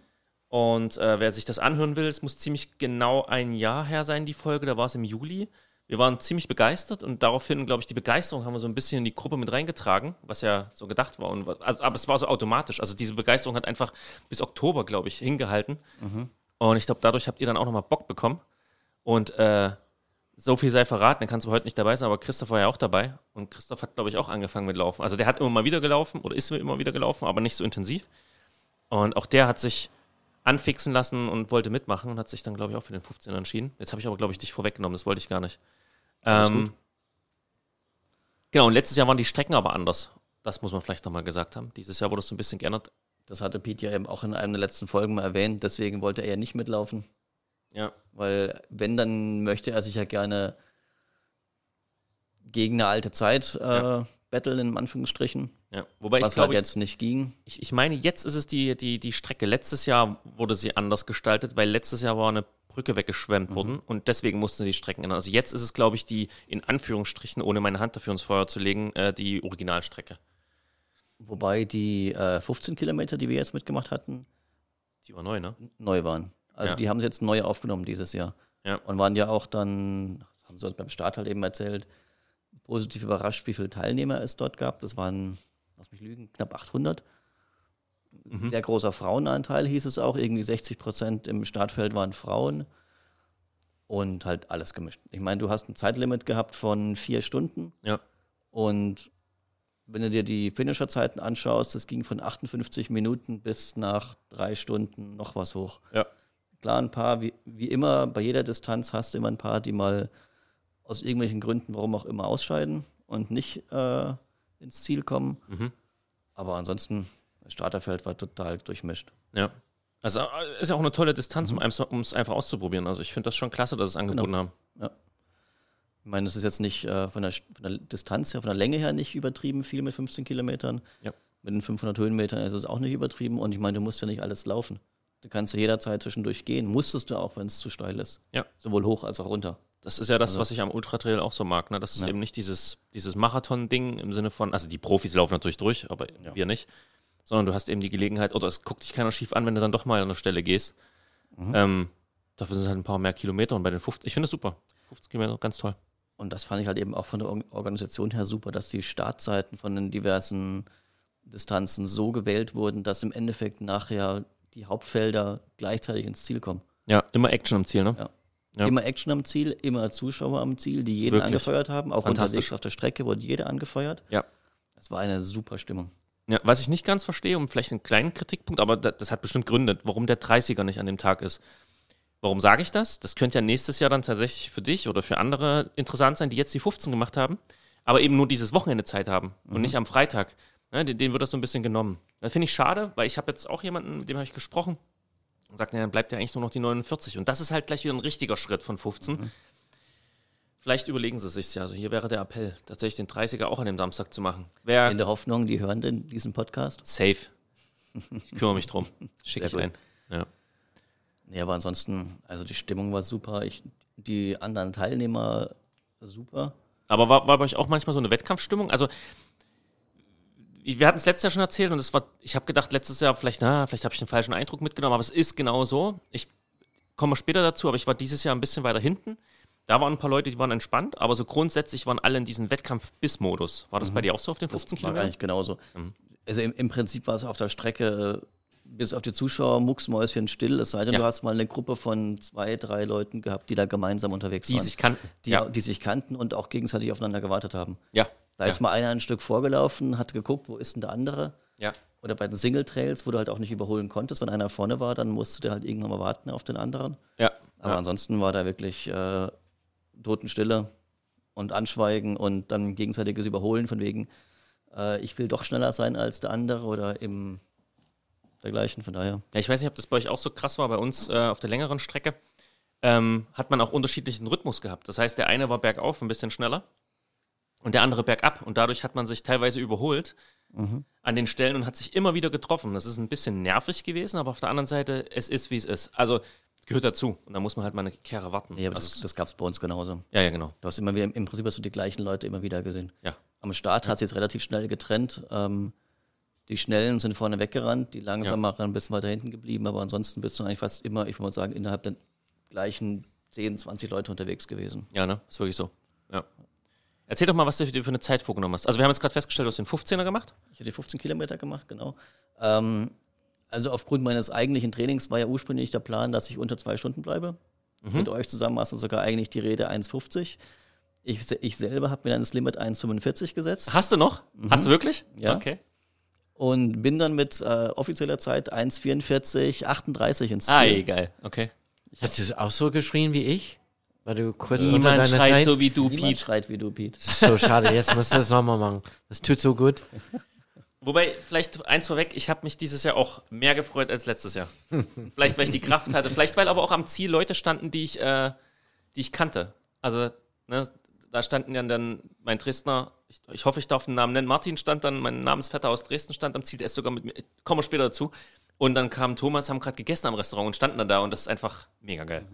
Und äh, wer sich das anhören will, es muss ziemlich genau ein Jahr her sein, die Folge. Da war es im Juli. Wir waren ziemlich begeistert und daraufhin, glaube ich, die Begeisterung haben wir so ein bisschen in die Gruppe mit reingetragen, was ja so gedacht war. Und, also, aber es war so automatisch. Also diese Begeisterung hat einfach bis Oktober, glaube ich, hingehalten. Und ich glaube, dadurch habt ihr dann auch nochmal Bock bekommen. Und äh, so viel sei verraten, dann kannst du heute nicht dabei sein, aber Christoph war ja auch dabei. Und Christoph hat, glaube ich, auch angefangen mit Laufen. Also der hat immer mal wieder gelaufen oder ist immer wieder gelaufen, aber nicht so intensiv. Und auch der hat sich anfixen lassen und wollte mitmachen und hat sich dann, glaube ich, auch für den 15er entschieden. Jetzt habe ich aber, glaube ich, dich vorweggenommen, das wollte ich gar nicht. Ähm, genau, und letztes Jahr waren die Strecken aber anders. Das muss man vielleicht nochmal gesagt haben. Dieses Jahr wurde es so ein bisschen geändert. Das hatte Pete ja eben auch in einem der letzten Folgen mal erwähnt, deswegen wollte er ja nicht mitlaufen. Ja. Weil, wenn, dann möchte er sich ja gerne gegen eine alte Zeit äh, Ja. betteln, in Anführungsstrichen. Ja. Wobei ich was glaube, halt jetzt nicht ging. Ich, ich meine, jetzt ist es die, die, die Strecke. Letztes Jahr wurde sie anders gestaltet, weil letztes Jahr war eine Brücke weggeschwemmt worden und deswegen mussten sie die Strecken ändern. Also jetzt ist es, glaube ich, die, in Anführungsstrichen, ohne meine Hand dafür ins Feuer zu legen, äh, die Originalstrecke. Wobei die äh, 15 Kilometer, die wir jetzt mitgemacht hatten, Die war neu, ne? neu waren. Also Ja. die haben sie jetzt neu aufgenommen dieses Jahr. Ja. Und waren ja auch dann, haben sie uns beim Start halt eben erzählt, positiv überrascht, wie viele Teilnehmer es dort gab. Das waren, lass mich lügen, knapp 800. Mhm. Sehr großer Frauenanteil hieß es auch. Irgendwie 60 Prozent im Startfeld waren Frauen. Und halt alles gemischt. Ich meine, du hast ein Zeitlimit gehabt von vier Stunden. Ja. Und wenn du dir die Finisherzeiten anschaust, das ging von 58 Minuten bis nach drei Stunden noch was hoch. Ja. Klar, ein paar, wie, wie immer, bei jeder Distanz hast du immer ein paar, die mal aus irgendwelchen Gründen, warum auch immer, ausscheiden und nicht äh, ins Ziel kommen. Mhm. Aber ansonsten, das Starterfeld war total durchmischt. Ja. Also äh, ist ja auch eine tolle Distanz, um eins- um es einfach auszuprobieren. Also ich finde das schon klasse, dass es angeboten haben. Ich meine, es ist jetzt nicht äh, von, der, von der Distanz her, von der Länge her nicht übertrieben viel mit 15 Kilometern. Ja. Mit den 500 Höhenmetern ist es auch nicht übertrieben. Und ich meine, du musst ja nicht alles laufen. Du kannst ja jederzeit zwischendurch gehen. Musstest du auch, wenn es zu steil ist. Ja. Sowohl hoch als auch runter. Das ist ja das, Also- was ich am Ultratrail auch so mag. Ne? Das ist Ja. eben nicht dieses, dieses Marathon-Ding im Sinne von, also die Profis laufen natürlich durch, aber Ja. wir nicht. Sondern du hast eben die Gelegenheit, oder es guckt dich keiner schief an, wenn du dann doch mal an eine Stelle gehst. Ähm, dafür sind es halt ein paar mehr Kilometer und bei den 50, ich finde es super. 50 Kilometer, ganz toll. Und das fand ich halt eben auch von der Or- Organisation her super, dass die Startzeiten von den diversen Distanzen so gewählt wurden, dass im Endeffekt nachher die Hauptfelder gleichzeitig ins Ziel kommen. Ja, immer Action am Ziel, ne? Ja. Ja. Immer Action am Ziel, immer Zuschauer am Ziel, die jeden Wirklich. angefeuert haben. Auch unterwegs auf der Strecke wurde jeder angefeuert. Ja. Es war eine super Stimmung. Ja, was ich nicht ganz verstehe, um vielleicht einen kleinen Kritikpunkt, aber das, hat bestimmt Gründe, warum der 30er nicht an dem Tag ist. Warum sage ich das? Das könnte ja nächstes Jahr dann tatsächlich für dich oder für andere interessant sein, die jetzt die 15 gemacht haben, aber eben nur dieses Wochenende Zeit haben und nicht am Freitag. Ja, den, denen wird das so ein bisschen genommen. Das finde ich schade, weil ich habe jetzt auch jemanden, mit dem habe ich gesprochen und sagt, ja, dann bleibt ja eigentlich nur noch die 49. Und das ist halt gleich wieder ein richtiger Schritt von 15. Vielleicht überlegen sie sich ja. Also hier wäre der Appell, tatsächlich den 30er auch an dem Samstag zu machen. Wäre In der Hoffnung, die hören denn diesen Podcast. Safe. Ich kümmere mich drum. Schicke ich ein. Ja. Nee, aber ansonsten, also die Stimmung war super. Ich, die anderen Teilnehmer super. Aber war, war bei euch auch manchmal so eine Wettkampfstimmung? Also, wir hatten es letztes Jahr schon erzählt und es war, ich habe gedacht, letztes Jahr vielleicht, na, vielleicht habe ich den falschen Eindruck mitgenommen, aber es ist genau so. Ich komme später dazu, aber ich war dieses Jahr ein bisschen weiter hinten. Da waren ein paar Leute, die waren entspannt, aber so grundsätzlich waren alle in diesem Wettkampf-Biss-Modus. War das bei dir auch so auf den 15 Das war Kilometern? eigentlich genauso. Mhm. Also im, im Prinzip war es auf der Strecke äh, bis auf die Zuschauer mucksmäuschen still, es sei denn, Ja. du hast mal eine Gruppe von zwei, drei Leuten gehabt, die da gemeinsam unterwegs Die waren. sich kannten. die, ja. die sich kannten und auch gegenseitig aufeinander gewartet haben. ja. Da ist mal einer ein Stück vorgelaufen, hat geguckt, wo ist denn der andere? Ja. Oder bei den Single Trails, wo du halt auch nicht überholen konntest, wenn einer vorne war, dann musst du halt irgendwann mal warten auf den anderen. Ja. Aber ja. ansonsten war da wirklich äh, Totenstille und Anschweigen und dann gegenseitiges Überholen von wegen, äh, ich will doch schneller sein als der andere oder im dergleichen. Von daher. Ja, ich weiß nicht, ob das bei euch auch so krass war. Bei uns äh, auf der längeren Strecke ähm, hat man auch unterschiedlichen Rhythmus gehabt. Das heißt, der eine war bergauf ein bisschen schneller und der andere bergab. Und dadurch hat man sich teilweise überholt an den Stellen und hat sich immer wieder getroffen. Das ist ein bisschen nervig gewesen, aber auf der anderen Seite, es ist, wie es ist. Also gehört dazu. Und da muss man halt mal eine Kehre warten. Nee, aber also, das, das gab es bei uns genauso. ja, ja, genau. Du hast immer wieder, im Prinzip hast du die gleichen Leute immer wieder gesehen. Ja. Am Start hat es jetzt relativ schnell getrennt. Ähm, die Schnellen sind vorne weggerannt, die Langsameren ein bisschen weiter hinten geblieben, aber ansonsten bist du eigentlich fast immer, ich würde mal sagen, innerhalb der gleichen 10, 20 Leute unterwegs gewesen. Ja, ne? Ist wirklich so. Ja. Erzähl doch mal, was du dir für eine Zeit vorgenommen hast. Also wir haben jetzt gerade festgestellt, du hast den 15er gemacht. Ich hatte 15 Kilometer gemacht, genau. Ähm, also aufgrund meines eigentlichen Trainings war ja ursprünglich der Plan, dass ich unter zwei Stunden bleibe. Mit euch zusammen war es sogar eigentlich die Rede 1,50. Ich, ich selber habe mir dann das Limit 1,45 gesetzt Hast du noch? Hast du wirklich? Ja. Okay. und bin dann mit äh, offizieller Zeit 1,44, 38 ins Ziel. Ah, geil. Okay. Hast du es auch so geschrien wie ich? Weil du kurz unter Niemand deiner schreit Zeit... so wie du, Niemand Pete. schreit wie du, ist so schade, jetzt musst du das nochmal machen. Das tut so gut. Wobei, vielleicht eins vorweg, ich habe mich dieses Jahr auch mehr gefreut als letztes Jahr. vielleicht, weil ich die Kraft hatte. Vielleicht, weil aber auch am Ziel Leute standen, die ich, äh, die ich kannte. Also, ne, da standen ja dann mein Dresdner, ich, ich hoffe, ich darf den Namen nennen, Martin stand dann, mein Namensvetter aus Dresden stand am Ziel, der ist sogar mit mir, kommen wir später dazu. Und dann kam Thomas, haben gerade gegessen am Restaurant und standen dann da und das ist einfach mega geil.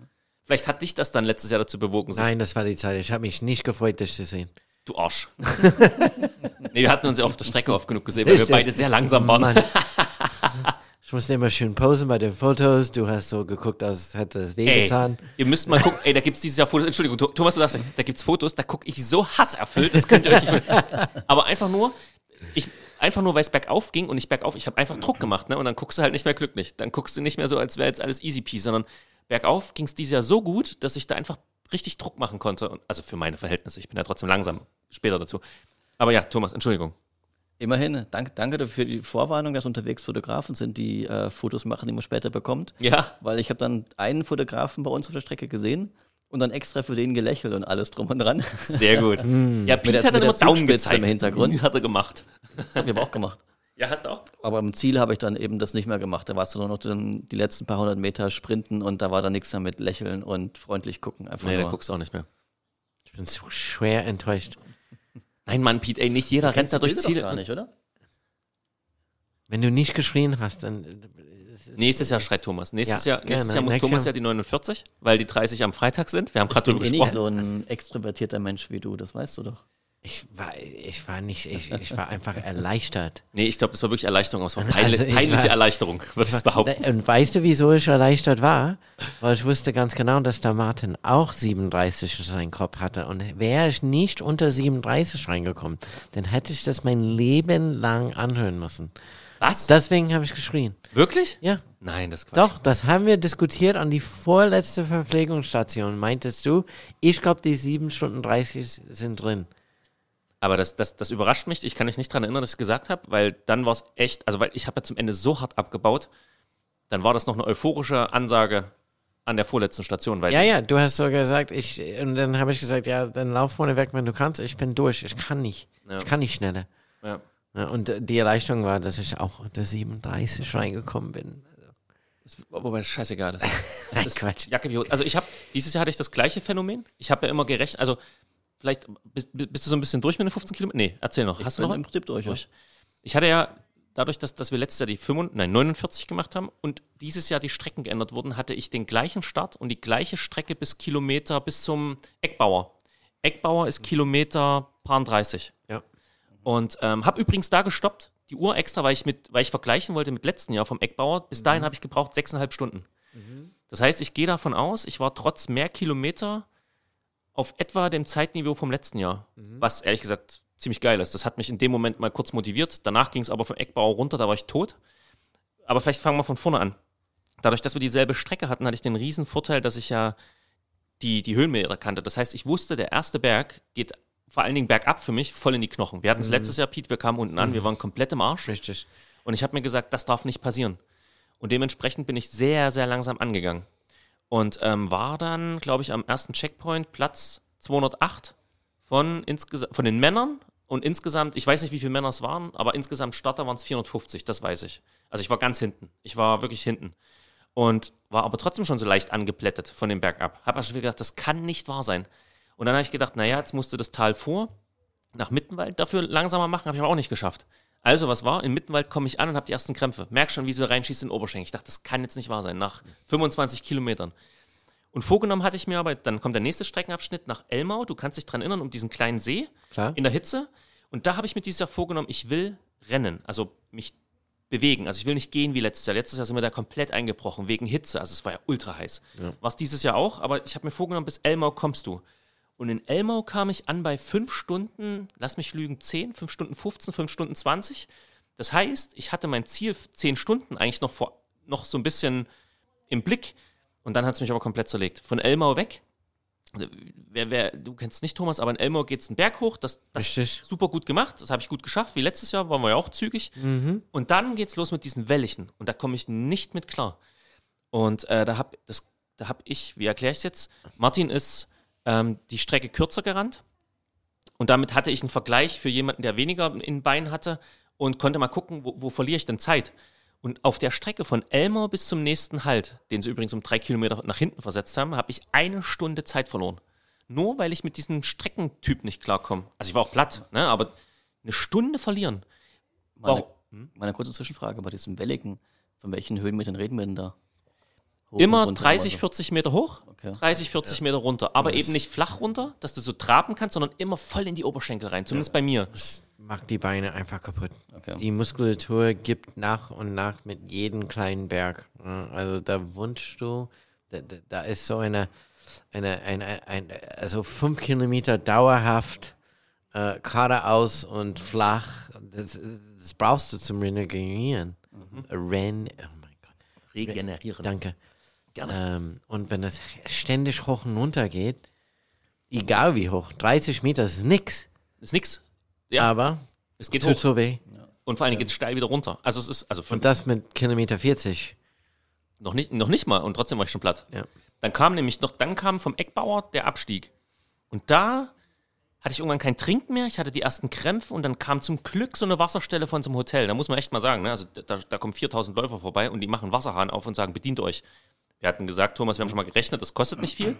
Vielleicht hat dich das dann letztes Jahr dazu bewogen, Nein, das war die Zeit. Ich habe mich nicht gefreut, dich zu sehen. Du Arsch. nee, wir hatten uns ja auf der Strecke oft genug gesehen, weil wir Richtig. beide sehr langsam waren. Mann. Ich musste immer schön posen bei den Fotos. Du hast so geguckt, als hätte es wehgetan. Ey, ihr müsst mal gucken, ey, da gibt es dieses Jahr Fotos, Entschuldigung, Tho- Thomas, du sagst, da gibt es Fotos, da gucke ich so hasserfüllt, das könnt ihr euch nicht. Aber einfach nur, ich, einfach nur, weil es bergauf ging und ich bergauf, ich habe einfach Druck gemacht, ne? Und dann guckst du halt nicht mehr glücklich. Dann guckst du nicht mehr so, als wäre jetzt alles easy peasy, sondern bergauf ging es dieses Jahr so gut, dass ich da einfach richtig Druck machen konnte. Und, also für meine Verhältnisse, ich bin ja trotzdem langsam, später dazu. Aber ja, Thomas, Entschuldigung. Immerhin, danke, danke dafür für die Vorwarnung, dass unterwegs Fotografen sind, die äh, Fotos machen, die man später bekommt. Ja, Weil ich habe dann einen Fotografen bei uns auf der Strecke gesehen und dann extra für den gelächelt und alles drum und dran. sehr gut. ja, Pete der- hat dann immer Daumen gezeigt. im Hintergrund. Hat er gemacht. Das haben wir aber auch gemacht. Ja, hast du auch? Aber im Ziel habe ich dann eben das nicht mehr gemacht. Da warst du nur noch den, die letzten paar hundert Meter sprinten und da war dann nichts mehr mit lächeln und freundlich gucken. Einfach Nee, da nur. guckst du auch nicht mehr. Ich bin so schwer enttäuscht. Nein, Mann, Pete, ey, nicht jeder rennt da du durchs Ziel. doch gar nicht, oder? Wenn du nicht geschrien hast, dann. Nächstes Jahr schreit Thomas. Nächstes Ja, Jahr, nächstes gerne. Jahr muss Thomas Jahr. ja die 49, weil die 30 am Freitag sind. Wir haben gerade Ich drüber bin eh gesprochen. nicht so ein extrovertierter Mensch wie du, das weißt du doch. Ich war, ich war nicht, ich, ich war einfach erleichtert. Nee, ich glaube, das war wirklich Erleichterung. Es war peinlich, Also ich peinliche war- Erleichterung, würde ich behaupten. Und weißt du, wieso ich erleichtert war? Weil ich wusste ganz genau, dass der Martin auch 37 in seinem Kopf hatte. Und wäre ich nicht unter 37 reingekommen, dann hätte ich das mein Leben lang anhören müssen. Was? Deswegen habe ich geschrien. Wirklich? Ja. Nein, das Quatsch. Doch, das haben wir diskutiert an die vorletzte Verpflegungsstation. Meintest du, ich glaube, die 7 Stunden 30 sind drin. Aber das, das, das überrascht mich. Ich kann mich nicht daran erinnern, dass ich gesagt habe, weil dann war es echt, also weil ich habe ja zum Ende so hart abgebaut, dann war das noch eine euphorische Ansage an der vorletzten Station. Weil Ja, ja, du hast so gesagt, ich, und dann habe ich gesagt, ja, dann lauf vorne weg, wenn du kannst. Ich bin durch, ich kann nicht. Ja. Ich kann nicht schneller. Ja. Ja, und die Erleichterung war, dass ich auch unter 37 reingekommen bin. Wobei das scheißegal ist. Das ist Quatsch. Jacke wie. Also ich habe, dieses Jahr hatte ich das gleiche Phänomen. Ich habe ja immer gerechnet, also vielleicht bist, bist du so ein bisschen durch mit den 15 Kilometern? Nee, erzähl noch. Hast du noch im einen? Prinzip durch. ja. Ich hatte ja, dadurch, dass, dass wir letztes Jahr die 45, nein, 49 gemacht haben und dieses Jahr die Strecken geändert wurden, hatte ich den gleichen Start und die gleiche Strecke bis Kilometer, bis zum Eckbauer. Eckbauer ist Kilometer paar 30. Ja. Und ähm, habe übrigens da gestoppt, die Uhr extra, weil ich, mit, weil ich vergleichen wollte mit letzten Jahr vom Eckbauer. Bis dahin habe ich gebraucht sechseinhalb Stunden. Das heißt, ich gehe davon aus, ich war trotz mehr Kilometer auf etwa dem Zeitniveau vom letzten Jahr. Was ehrlich gesagt ziemlich geil ist. Das hat mich in dem Moment mal kurz motiviert. Danach ging es aber vom Eckbauer runter, da war ich tot. Aber vielleicht fangen wir von vorne an. Dadurch, dass wir dieselbe Strecke hatten, hatte ich den riesen Vorteil, dass ich ja die, die Höhenmeter kannte. Das heißt, ich wusste, der erste Berg geht vor allen Dingen bergab für mich voll in die Knochen. Wir hatten es letztes Jahr, Pete, wir kamen unten an, wir waren komplett im Arsch. Richtig. Und ich habe mir gesagt, das darf nicht passieren. Und dementsprechend bin ich sehr, sehr langsam angegangen. Und ähm, war dann, glaube ich, am ersten Checkpoint Platz 208 von, von den Männern. Und insgesamt, ich weiß nicht, wie viele Männer es waren, aber insgesamt Starter waren es 450, das weiß ich. Also ich war ganz hinten. Ich war wirklich hinten. Und war aber trotzdem schon so leicht angeplättet von dem Berg ab. Habe also gedacht, das kann nicht wahr sein. Und dann habe ich gedacht, naja, jetzt musste das Tal vor, nach Mittenwald dafür langsamer machen, habe ich aber auch nicht geschafft. Also, was war? In Mittenwald komme ich an und habe die ersten Krämpfe. Merk schon, wie sie reinschießt in den Oberschenkel. Ich dachte, das kann jetzt nicht wahr sein, nach 25 Kilometern. Und vorgenommen hatte ich mir aber, dann kommt der nächste Streckenabschnitt nach Elmau. Du kannst dich dran erinnern, um diesen kleinen See Klar. in der Hitze. Und da habe ich mir dieses Jahr vorgenommen, ich will rennen, also mich bewegen. Also ich will nicht gehen wie letztes Jahr. Letztes Jahr sind wir da komplett eingebrochen wegen Hitze. Also es war ja ultra heiß. War es dieses Jahr auch, aber ich habe mir vorgenommen, bis Elmau kommst du. Und in Elmau kam ich an bei 5 Stunden, lass mich lügen, 10, 5 Stunden 15, 5 Stunden 20. Das heißt, ich hatte mein Ziel 10 Stunden eigentlich noch, vor, noch so ein bisschen im Blick. Und dann hat es mich aber komplett zerlegt. Von Elmau weg. Wer, wer, du kennst nicht Thomas, aber in Elmau geht es einen Berg hoch. Das, das Richtig. super gut gemacht. Das habe ich gut geschafft. Wie letztes Jahr waren wir ja auch zügig. Und dann geht's los mit diesen Wellichen. Und da komme ich nicht mit klar. Und äh, da habe da hab ich, wie erkläre ich es jetzt? Martin ist ähm, die Strecke kürzer gerannt. Und damit hatte ich einen Vergleich für jemanden, der weniger in Beinen hatte und konnte mal gucken, wo, wo verliere ich denn Zeit. Und auf der Strecke von Elmau bis zum nächsten Halt, den sie übrigens um drei Kilometer nach hinten versetzt haben, habe ich eine Stunde Zeit verloren. Nur weil ich mit diesem Streckentyp nicht klarkomme. Also ich war auch platt, ne? aber eine Stunde verlieren. Meine, Warum? meine kurze Zwischenfrage bei diesem Welligen. Von welchen Höhenmetern reden wir denn da? Hoch immer und runter 30, immer so. 40 Meter hoch, Okay. 30, 40 Meter runter. Aber eben nicht flach runter, dass du so traben kannst, sondern immer voll in die Oberschenkel rein. Zumindest bei mir. Das macht die Beine einfach kaputt. Okay. Die Muskulatur gibt nach und nach mit jedem kleinen Berg. Ja, Also da wünschst du, da, da, da ist so eine, eine, eine, ein, also fünf Kilometer dauerhaft äh, geradeaus und flach. Das, das brauchst du zum Regenerieren. Ren, oh mein Gott. Regenerieren. Danke. Ähm, und wenn das ständig hoch und runter geht, egal wie hoch, 30 Meter ist nix, Ist nix. Ja, aber es geht tut hoch. so weh. Und vor allen Dingen geht es steil wieder runter. Also es ist, also für Und das mit Kilometer 40. noch nicht, noch nicht mal und trotzdem war ich schon platt. Ja. Dann kam nämlich noch, dann kam vom Eckbauer der Abstieg. Und da hatte ich irgendwann kein Trinken mehr, ich hatte die ersten Krämpfe und dann kam zum Glück so eine Wasserstelle von so einem Hotel. Da muss man echt mal sagen, ne? also da, da kommen 4000 Läufer vorbei und die machen Wasserhahn auf und sagen, bedient euch. Wir hatten gesagt, Thomas, wir haben schon mal gerechnet, das kostet nicht viel.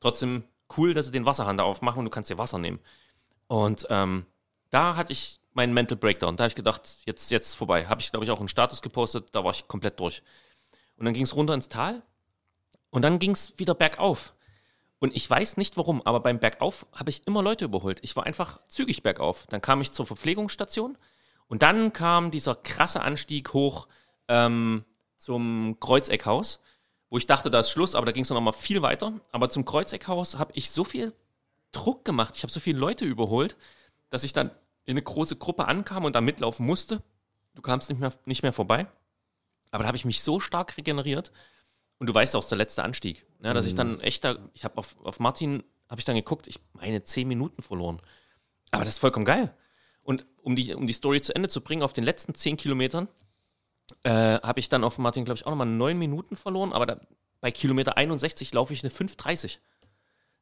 Trotzdem cool, dass sie den Wasserhahn da aufmachen und du kannst dir Wasser nehmen. Und ähm, da hatte ich meinen Mental Breakdown. Da habe ich gedacht, jetzt, jetzt vorbei. Habe ich, glaube ich, auch einen Status gepostet, da war ich komplett durch. Und dann ging es runter ins Tal und dann ging es wieder bergauf. Und ich weiß nicht warum, aber beim Bergauf habe ich immer Leute überholt. Ich war einfach zügig bergauf. Dann kam ich zur Verpflegungsstation und dann kam dieser krasse Anstieg hoch ähm, zum Kreuzeckhaus, wo ich dachte, da ist Schluss, aber da ging es noch mal viel weiter. Aber zum Kreuzeckhaus habe ich so viel Druck gemacht, ich habe so viele Leute überholt, dass ich dann in eine große Gruppe ankam und da mitlaufen musste. Du kamst nicht mehr, nicht mehr vorbei. Aber da habe ich mich so stark regeneriert. Und du weißt auch, es ist der letzte Anstieg. Ja, dass ich dann echt da, ich habe auf, auf Martin, habe ich dann geguckt, ich meine zehn Minuten verloren. Aber das ist vollkommen geil. Und um die, um die Story zu Ende zu bringen, auf den letzten zehn Kilometern äh, habe ich dann auf Martin, glaube ich, auch nochmal neun Minuten verloren. Aber da, bei Kilometer 61 laufe ich eine 5,30.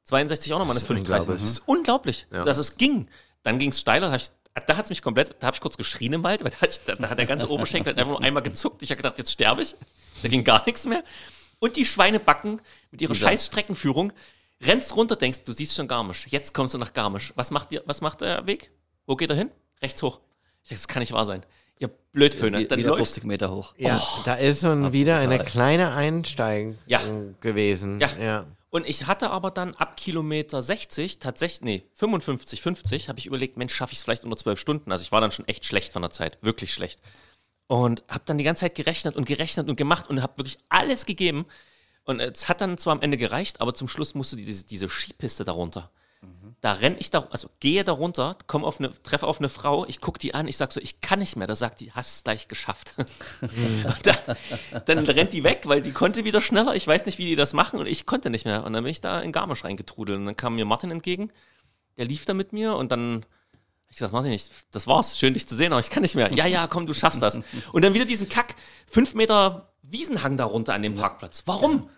62 auch nochmal eine Das ist 5,30. unglaublich. Das ist unglaublich, Ja. dass es ging. Dann ging es steiler, da hab ich da hat es mich komplett, da habe ich kurz geschrien im Wald, weil da da, da hat der ganze Oberschenkel einfach nur einmal gezuckt. Ich habe gedacht, jetzt sterbe ich. Da ging gar nichts mehr. Und die Schweinebacken mit ihrer Dieser- scheiß Streckenführung rennst runter, denkst, du siehst schon Garmisch. Jetzt kommst du nach Garmisch. Was macht, ihr, was macht der Weg? Wo geht er hin? Rechts hoch. Ich dachte, das kann nicht wahr sein. Ihr Blödföhne. Wie- Dann Wieder läufst 50 Meter hoch. Ja, da ist ein, wieder eine kleine Einsteigung Ja. gewesen. Ja. ja. Und ich hatte aber dann ab Kilometer 60, tatsächlich, nee, 55, 50, habe ich überlegt, Mensch, schaffe ich es vielleicht unter 12 Stunden. Also ich war dann schon echt schlecht von der Zeit, wirklich schlecht. Und habe dann die ganze Zeit gerechnet und gerechnet und gemacht und habe wirklich alles gegeben. Und es hat dann zwar am Ende gereicht, aber zum Schluss musste diese, diese Skipiste darunter. Da renne ich da, also gehe da runter, komme auf eine, treffe auf eine Frau, ich gucke die an, ich sag so, ich kann nicht mehr. Da sagt die, hast es gleich geschafft. Dann, dann rennt die weg, weil die konnte wieder schneller. Ich weiß nicht, wie die das machen und ich konnte nicht mehr. Und dann bin ich da in Garmisch reingetrudelt. Und dann kam mir Martin entgegen, der lief da mit mir und dann ich gesagt, Martin, ich, das war's. Schön, dich zu sehen, aber ich kann nicht mehr. Ja, ja, komm, du schaffst das. Und dann wieder diesen Kack, fünf Meter Wiesenhang da runter an dem Parkplatz. Warum?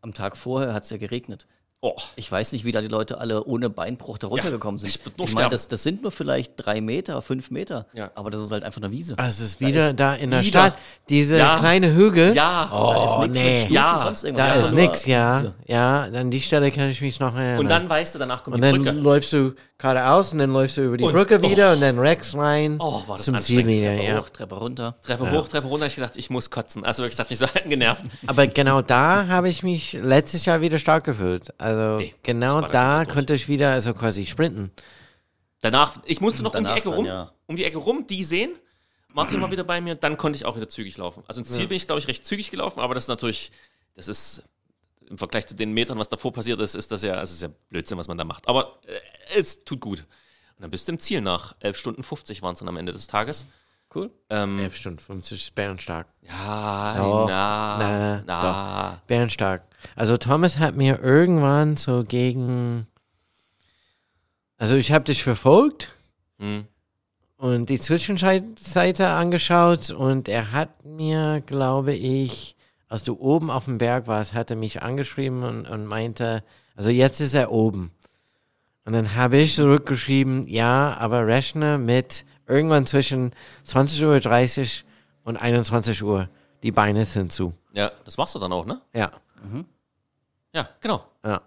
Am Tag vorher hat es ja geregnet. Oh, Ich weiß nicht, wie da die Leute alle ohne Beinbruch da runtergekommen sind. ich ich meine, das, das sind nur vielleicht drei Meter, fünf Meter. Ja. Aber das ist halt einfach eine Wiese. Ah, Es ist wieder da in der. Stadt, diese Ja. kleine Hügel. ja. Oh, Nix mit nee. Stufen, Ja, sonst irgendwas. Da ist nix, ja. Ja, an die Stelle kann ich mich noch erinnern. Und dann weißt du, danach kommt und die dann Brücke. läufst du geradeaus und dann läufst du über die Und- Brücke wieder oh. und dann rechts rein Oh, war das zum Ziel anstrengend. wieder. Treppe Ja. hoch, Treppe runter. Treppe hoch, Treppe runter. Ich gedacht, ich muss kotzen. Also wirklich, das hat mich so genervt. Aber genau da habe ich mich letztes Jahr wieder stark gefühlt. Also Nee, genau da konnte ich wieder also quasi sprinten. Danach, ich musste noch um die Ecke dann, rum, ja. um die Ecke rum, die sehen. Martin war wieder bei mir, dann konnte ich auch wieder zügig laufen. Also ins Ziel bin ich, glaube ich, recht zügig gelaufen, aber das ist natürlich, das ist im Vergleich zu den Metern, was davor passiert ist, ist das ja, es ist ja Blödsinn, was man da macht. Aber äh, es tut gut. Und dann bist du im Ziel nach 11 Stunden 50 waren es dann am Ende des Tages. Cool. Ähm, 11 Stunden 50 ist bärenstark. ja, Doch, na, na, na. Bärenstark. Also Thomas hat mir irgendwann so gegen. Also ich habe dich verfolgt Hm. und die Zwischenseite angeschaut und er hat mir, glaube ich, als du oben auf dem Berg warst, hat er mich angeschrieben und, und meinte, also jetzt ist er oben. Und dann habe ich zurückgeschrieben, ja, aber rechne mit irgendwann zwischen 20.30 Uhr und 21 Uhr. Die Beine sind zu. Ja, das machst du dann auch, ne? Ja, Ja, genau. ja.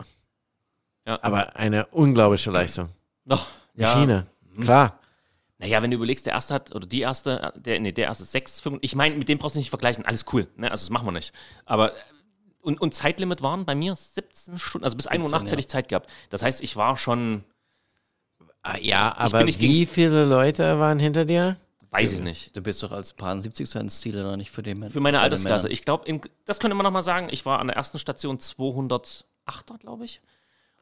Ja. Aber eine unglaubliche Leistung. Noch. Ja. Maschine. Klar. Naja, wenn du überlegst, der erste hat, oder die erste, der, nee, der erste 6, 5, ich meine, mit dem brauchst du nicht vergleichen, alles cool, ne? Also das machen wir nicht. Aber äh, und, und Zeitlimit waren bei mir 17 Stunden, also bis 1 Uhr 17, nachts hätte ich Zeit gehabt. Das heißt, ich war schon, Ah, Ja, aber wie viele Leute waren hinter dir? weiß ich nicht. Du bist doch als Paar 70. ins Ziel oder nicht für den Für meine Altersklasse. Ich glaube, das könnte man nochmal sagen. Ich war an der ersten Station 208er, glaube ich.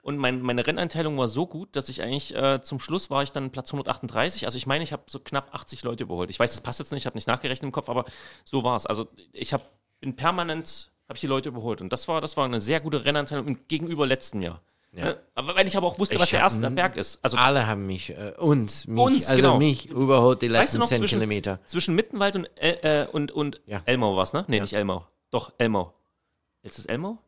Und mein, meine Renneinteilung war so gut, dass ich eigentlich äh, zum Schluss war ich dann Platz 138. Also ich meine, ich habe so knapp 80 Leute überholt. Ich weiß, das passt jetzt nicht, ich habe nicht nachgerechnet im Kopf, aber so war es. Also ich habe bin permanent habe ich die Leute überholt und das war das war eine sehr gute Renneinteilung gegenüber letzten Jahr. Ne? Aber weil ich aber auch wusste, was Ich der hab- erste Berg ist. Also Alle haben mich, äh, uns, mich, Uns, also genau. mich überholt die Weißt du letzten noch, 10 zwischen- Kilometer. zwischen Mittenwald und, äh, und, und Ja. Elmau war es, ne? Nee, nicht Elmau. Doch, Elmau. Jetzt ist Elmau?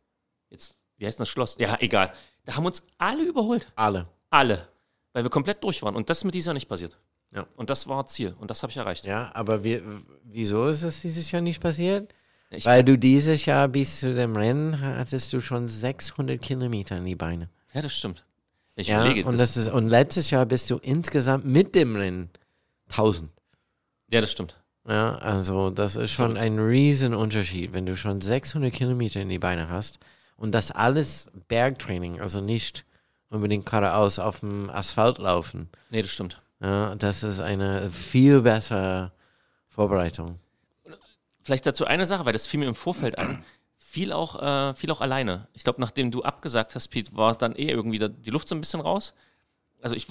Jetzt, wie heißt denn das Schloss? Ja, egal. Da haben uns alle überholt. Alle. Alle. Weil wir komplett durch waren. Und das ist mit dieser nicht passiert. Ja. Und das war Ziel. Und das habe ich erreicht. Ja, aber wir, wieso ist das dieses Jahr nicht passiert? Ich Weil du dieses Jahr bis zu dem Rennen hattest du schon 600 Kilometer in die Beine. ja, das stimmt. Ich Ja, überlege. und, Das, ist, und letztes Jahr bist du insgesamt mit dem Rennen 1000. ja, das stimmt. Ja, also das ist schon ein Riesenunterschied, wenn du schon 600 Kilometer in die Beine hast und das alles Bergtraining, also nicht unbedingt geradeaus auf dem Asphalt laufen. Nee, das stimmt. Ja, das ist eine viel bessere Vorbereitung. Vielleicht dazu eine Sache, weil das fiel mir im Vorfeld an. Viel auch, äh, viel auch alleine. Ich glaube, nachdem du abgesagt hast, Pete, war dann eh irgendwie die Luft so ein bisschen raus. Also ich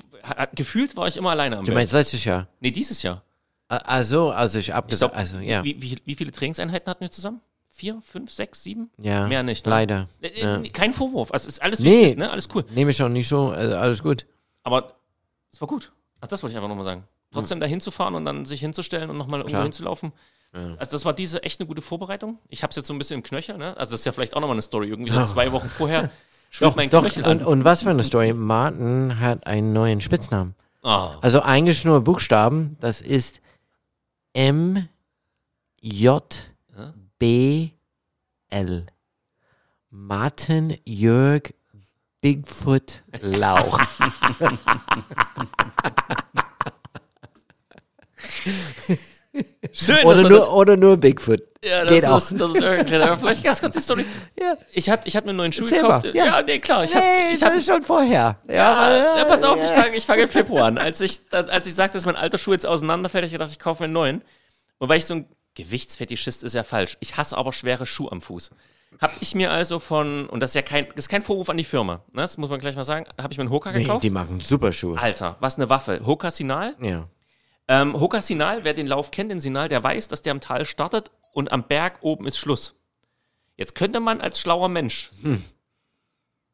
gefühlt war ich immer alleine am Du meinst letztes Jahr? Nee, dieses Jahr. Ah, Also, also ich abgesagt, also ja, wie, wie, wie viele Trainingseinheiten hatten wir zusammen? Vier, fünf, sechs, sieben? ja, mehr nicht, ne? leider. Äh, äh, Ja. Kein Vorwurf. Also es ist alles wie Nee. es ist, ne? Alles cool. Nehme ich schon nicht so, also alles gut. Aber es war gut. Ach, das wollte ich einfach nochmal sagen. Trotzdem da hinzufahren und dann sich hinzustellen und nochmal irgendwo hinzulaufen. Also das war diese echt eine gute Vorbereitung. Ich habe es jetzt so ein bisschen im Knöchel, ne? Also das ist ja vielleicht auch nochmal eine Story. Irgendwie so zwei Wochen vorher schwillt Doch, mein doch, Knöchel und, an. und was für eine Story. Martin hat einen neuen Spitznamen. Ah, Also eigentlich nur Buchstaben, das ist M J B L. Martin Jörg Bigfoot Lauch. schön, oder, nur, oder nur Bigfoot. das, ja, das Geht ist, auch. Das ist aber vielleicht ganz kurz die Story. Ja. Ich hatte ich mir einen neuen Schuh Erzähl gekauft. mal, ja. Ja. nee, klar. Ich hab, Hey, ich das hab, schon vorher. Ja, ja, pass auf, ich fange ich fang im Februar an. Als ich, als ich sagte, dass mein alter Schuh jetzt auseinanderfällt, hab ich gedacht, ich kaufe mir einen neuen. Und weil ich so ein Gewichtsfetischist ist ja falsch. Ich hasse aber schwere Schuhe am Fuß. Hab ich mir also von, und das ist ja kein, das ist kein Vorwurf an die Firma, ne? das muss man gleich mal sagen, habe ich mir einen Hoka Nee, gekauft. die machen super Schuhe. Alter, was eine Waffe. Hoka Sinal. Ja. Ähm, Hoka Sinal, wer den Lauf kennt, den Sinal, der weiß, dass der am Tal startet und am Berg oben ist Schluss. Jetzt könnte man als schlauer Mensch Hm.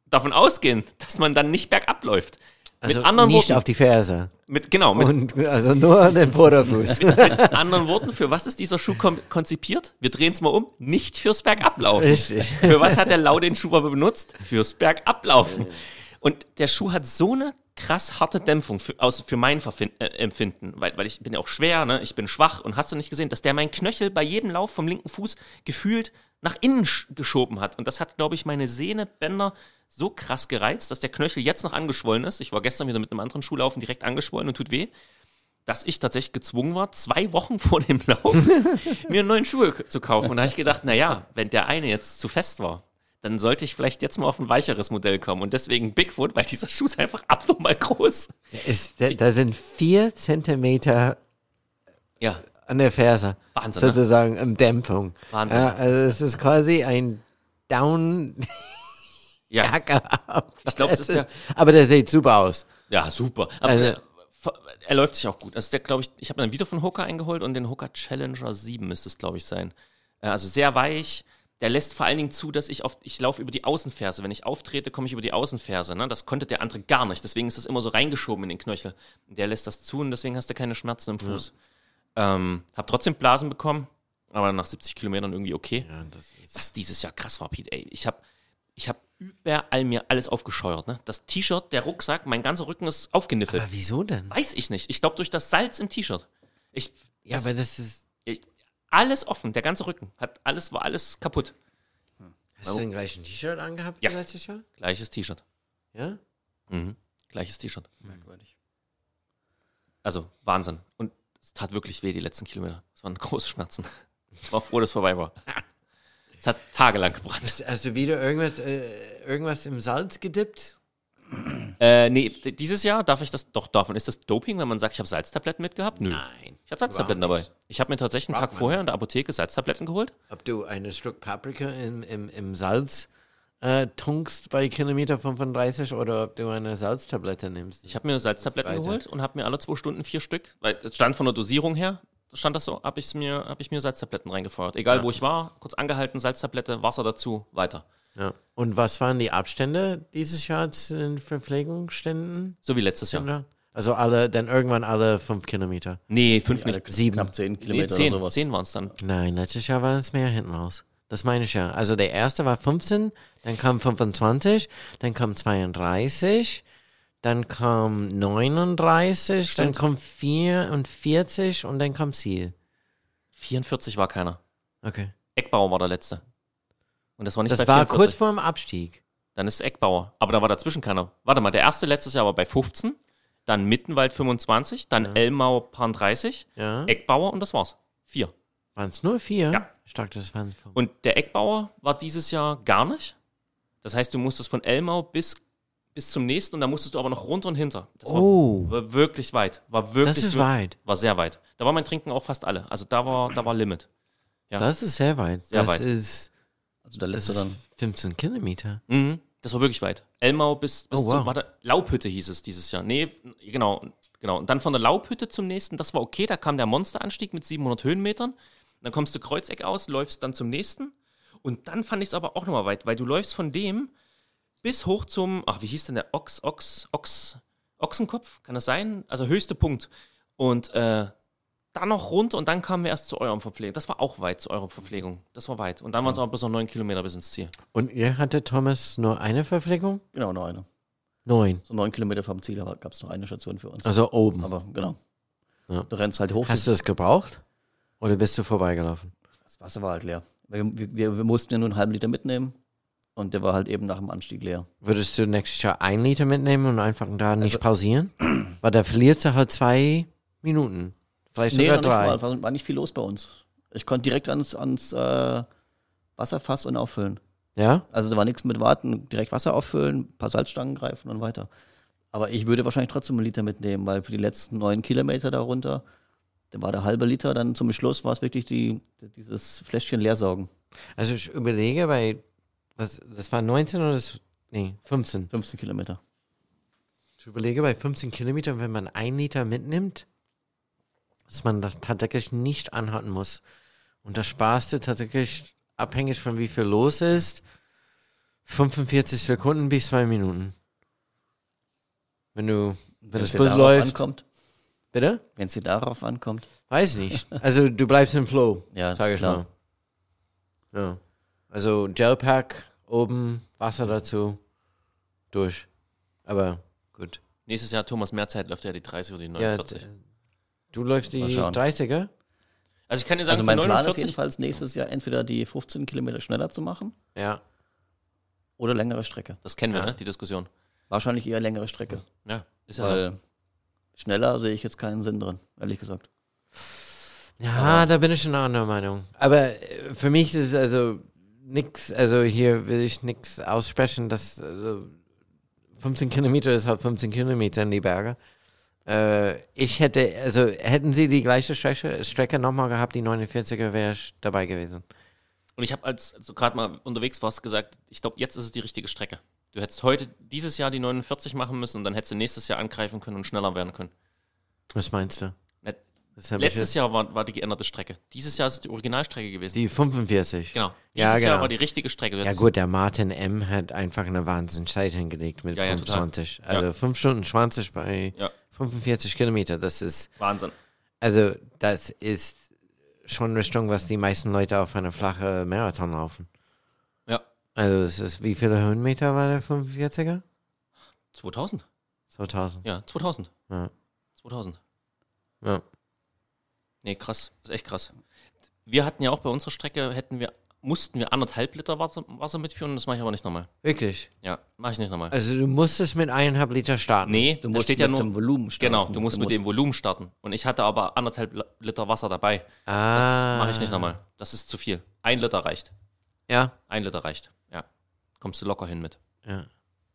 davon ausgehen, dass man dann nicht bergab läuft. Also mit anderen nicht Worten, auf die Ferse. mit, genau, mit, Und also nur den Vorderfuß. Mit anderen Worten, für was ist dieser Schuh konzipiert? Wir drehen es mal um. Nicht fürs Bergablaufen. Richtig. Für was hat der Lau den Schuh aber benutzt? Fürs Bergablaufen. Und der Schuh hat so eine krass harte Dämpfung für, aus, für mein Verfin äh, Empfinden, weil, weil ich bin ja auch schwer, ne? ich bin schwach und hast du nicht gesehen, dass der meinen Knöchel bei jedem Lauf vom linken Fuß gefühlt nach innen sch- geschoben hat. Und das hat, glaube ich, meine Sehnebänder so krass gereizt, dass der Knöchel jetzt noch angeschwollen ist. Ich war gestern wieder mit einem anderen Schuh laufen, direkt angeschwollen und tut weh dass ich tatsächlich gezwungen war, zwei Wochen vor dem Lauf mir einen neuen Schuh zu kaufen. Und da habe ich gedacht, naja, wenn der eine jetzt zu fest war, dann sollte ich vielleicht jetzt mal auf ein weicheres Modell kommen. Und deswegen Bigfoot, weil dieser Schuh ist einfach abnormal groß. Ist, da, da sind vier Zentimeter Ja, an der Ferse. Wahnsinn, ne? Sozusagen im Dämpfung. Wahnsinn. Ja, also es ist quasi ein Down ja. Ich glaub, es ist der- Aber der sieht super aus. ja super. Aber Also- er, er läuft sich auch gut. Ist der, glaube ich, ich habe dann wieder von Hoka eingeholt und den Hoka Challenger 7 müsste es, glaube ich, sein. Äh, Also sehr weich. Der lässt vor allen Dingen zu, dass ich auf, ich laufe über die Außenferse. Wenn ich auftrete, komme ich über die Außenferse. Ne? Das konnte der andere gar nicht. Deswegen ist das immer so reingeschoben in den Knöchel. Der lässt das zu und deswegen hast du keine Schmerzen im Fuß. Ähm, hab trotzdem Blasen bekommen, aber nach 70 Kilometern irgendwie okay. Ja, das ist Was dieses Jahr krass war, Pete, ey. Ich habe ich hab überall mir alles aufgescheuert. Ne? Das T-Shirt, der Rucksack, mein ganzer Rücken ist aufgeniffelt. aber wieso denn? Weiß ich nicht. Ich glaube, durch das Salz im T-Shirt. Ich, Ja, aber das ist. ich, alles offen, der ganze Rücken. Hat alles, war alles kaputt. Hast du den gleichen T-Shirt angehabt Ja. letztes Jahr? Gleiches T-Shirt. Ja? Mhm. Gleiches T-Shirt. Merkwürdig. Also Wahnsinn. Und es tat wirklich weh, die letzten Kilometer. Es waren große Schmerzen. Ich war froh, dass es vorbei war. Es hat tagelang gebrannt. Hast, du wieder irgendwas, äh, irgendwas im Salz gedippt? Äh, nee, dieses Jahr darf ich das, doch, davon ist das Doping, wenn man sagt, ich habe Salztabletten mitgehabt? Nö. Nein. Ich hatte Salztabletten dabei. Ich habe mir tatsächlich einen Tag vorher in der Apotheke Salztabletten geholt. Ob du eine Stück Paprika im, im, im Salz äh, tunkst bei Kilometer 35 oder ob du eine Salztablette nimmst. Ich habe mir Salztabletten geholt und habe mir alle zwei Stunden vier Stück, weil es stand von der Dosierung her, stand das so, habe ich mir, hab ich mir Salztabletten reingefeuert. Egal wo ich war, kurz angehalten, Salztablette, Wasser dazu, weiter. Ja. Und was waren die Abstände dieses Jahr zu den Verpflegungsständen? So wie letztes Jahr. Also alle, dann irgendwann alle fünf Kilometer. Nee, fünf nicht. Sieben. Knapp 10 Nee, Kilometer zehn. oder sowas. Zehn waren es dann. Nein, letztes Jahr war es mehr hinten raus. Das meine ich ja. Also der erste war 15, dann kam 25, dann kam 32, dann kam 39, dann Stimmt. kam 44 und dann kam Ziel. 44 war keiner. Okay. Eckbauer war der letzte. Und das war nicht Das war 44. kurz vor dem Abstieg. Dann ist Eckbauer. Aber da war dazwischen keiner. Warte mal, der erste letztes Jahr war bei 15, dann Mittenwald 25, dann Elmau Paar 30, Ja. Eckbauer und das war's. Vier. Waren es nur vier? Ja. Ich dachte, das waren. Und der Eckbauer war dieses Jahr gar nicht. Das heißt, du musstest von Elmau bis, bis zum nächsten und da musstest du aber noch runter und hinter. Das Oh. war, war wirklich weit. War wirklich, Das ist wir- weit. War sehr weit. Da war mein Trinken auch fast alle. Also da war, da war Limit. Ja. Das ist sehr weit. Sehr das weit. ist Also der das letzte dann. ist 15 Kilometer. Mhm. Das war wirklich weit. Elmau bis, bis Oh, wow. zum, warte, Laubhütte hieß es dieses Jahr. Nee, genau, genau. Und dann von der Laubhütte zum nächsten, das war okay, da kam der Monsteranstieg mit 700 Höhenmetern. Dann kommst du Kreuzeck aus, läufst dann zum nächsten. Und dann fand ich es aber auch nochmal weit, weil du läufst von dem bis hoch zum, ach, wie hieß denn der Ochs, Ochs, Ochs, Ochsenkopf? Kann das sein? Also höchste Punkt. Und äh, dann noch runter und dann kamen wir erst zu eurem Verpflegung. Das war auch weit, zu eurer Verpflegung. Das war weit. Und dann waren es aber bis noch neun Kilometer bis ins Ziel. Und ihr hattet, Thomas, nur eine Verpflegung? Genau, noch eine. Neun. So neun Kilometer vom Ziel gab es noch eine Station für uns. Also oben. Aber genau. Ja. Du rennst halt hoch. Hast du es gebraucht? Oder bist du vorbeigelaufen? Das Wasser war halt leer. Wir, wir, wir mussten ja nur einen halben Liter mitnehmen. Und der war halt eben nach dem Anstieg leer. Würdest du nächstes Jahr ein Liter mitnehmen und einfach da nicht Also- pausieren? Weil da verlierst du halt zwei Minuten. Vielleicht Nee, sogar nicht drei. mal. War, war nicht viel los bei uns. Ich konnte direkt ans, ans äh, Wasserfass und auffüllen. Ja? Also da war nichts mit warten, direkt Wasser auffüllen, ein paar Salzstangen greifen und weiter. Aber ich würde wahrscheinlich trotzdem einen Liter mitnehmen, weil für die letzten neun Kilometer darunter, da war der halbe Liter, dann zum Schluss war es wirklich die, dieses Fläschchen leersaugen. Also ich überlege bei, was, das war 19 oder das, nee, 15. 15 Kilometer. Ich überlege bei 15 Kilometern, wenn man ein Liter mitnimmt, dass man das tatsächlich nicht anhalten muss. Und da sparst du tatsächlich, abhängig von wie viel los ist, 45 Sekunden bis zwei Minuten. Wenn du, wenn das es dir Bild läuft. ankommt, Bitte? wenn es dir darauf ankommt. Weiß nicht. Also du bleibst im Flow, Ja, sag ich klar. mal. Ja. Also Gelpack, oben, Wasser dazu, durch. Aber gut. Nächstes Jahr Thomas Mehrzeit läuft ja die 30 oder die Ja, 49. d- du läufst die Mal schauen. 30er? also ich kann dir sagen, Also mein Plan ist 49, jedenfalls nächstes Jahr entweder die 15 Kilometer schneller zu machen Ja. oder längere Strecke. das kennen wir, Ja. ne, die Diskussion. Wahrscheinlich eher längere Strecke. Ja, ist ja so. Weil schneller sehe ich jetzt keinen Sinn drin, ehrlich gesagt. Ja, da bin ich schon anderer Meinung. Aber äh, für mich ist also nix, also hier will ich nichts aussprechen, dass also 15 Kilometer ist halt 15 Kilometer in die Berge. Äh, ich hätte, also hätten sie die gleiche Strecke, Strecke nochmal gehabt, die 49er, wäre ich dabei gewesen. Und ich habe, als als du gerade mal unterwegs warst, gesagt, ich glaube, jetzt ist es die richtige Strecke. Du hättest heute, dieses Jahr die 49 machen müssen und dann hättest du nächstes Jahr angreifen können und schneller werden können. Was meinst du? Letztes Jahr war, war die geänderte Strecke. Dieses Jahr ist es die Originalstrecke gewesen. Die 45. genau. Ja, Dieses Jahr genau. war die richtige Strecke. Du Ja gut, der Martin M. hat einfach eine Wahnsinnszeit hingelegt mit Ja, ja, total. 25. Also 5 Stunden 20 bei Ja. 45 Kilometer. Das ist, Wahnsinn. also das ist schon Richtung, was die meisten Leute auf eine flache Marathon laufen. Also es ist, wie viele Höhenmeter war der 45er? 2000? 2000. Ja, 2000. Ja. 2000. Ja. Nee, krass. ist echt krass. Wir hatten ja auch bei unserer Strecke, hätten wir, mussten wir anderthalb Liter Wasser, Wasser mitführen, das mache ich aber nicht nochmal. Wirklich? Ja, mache ich nicht nochmal. Also du musstest mit eineinhalb Liter starten. nee, Du musst steht mit ja nur. dem Volumen starten. Genau, du musst mit dem Volumen starten. Und ich hatte aber anderthalb Li- Liter Wasser dabei. Das Ah. mache ich nicht nochmal. Das ist zu viel. Ein Liter reicht. Ja. Ein Liter reicht. Ja. Kommst du locker hin mit. ja.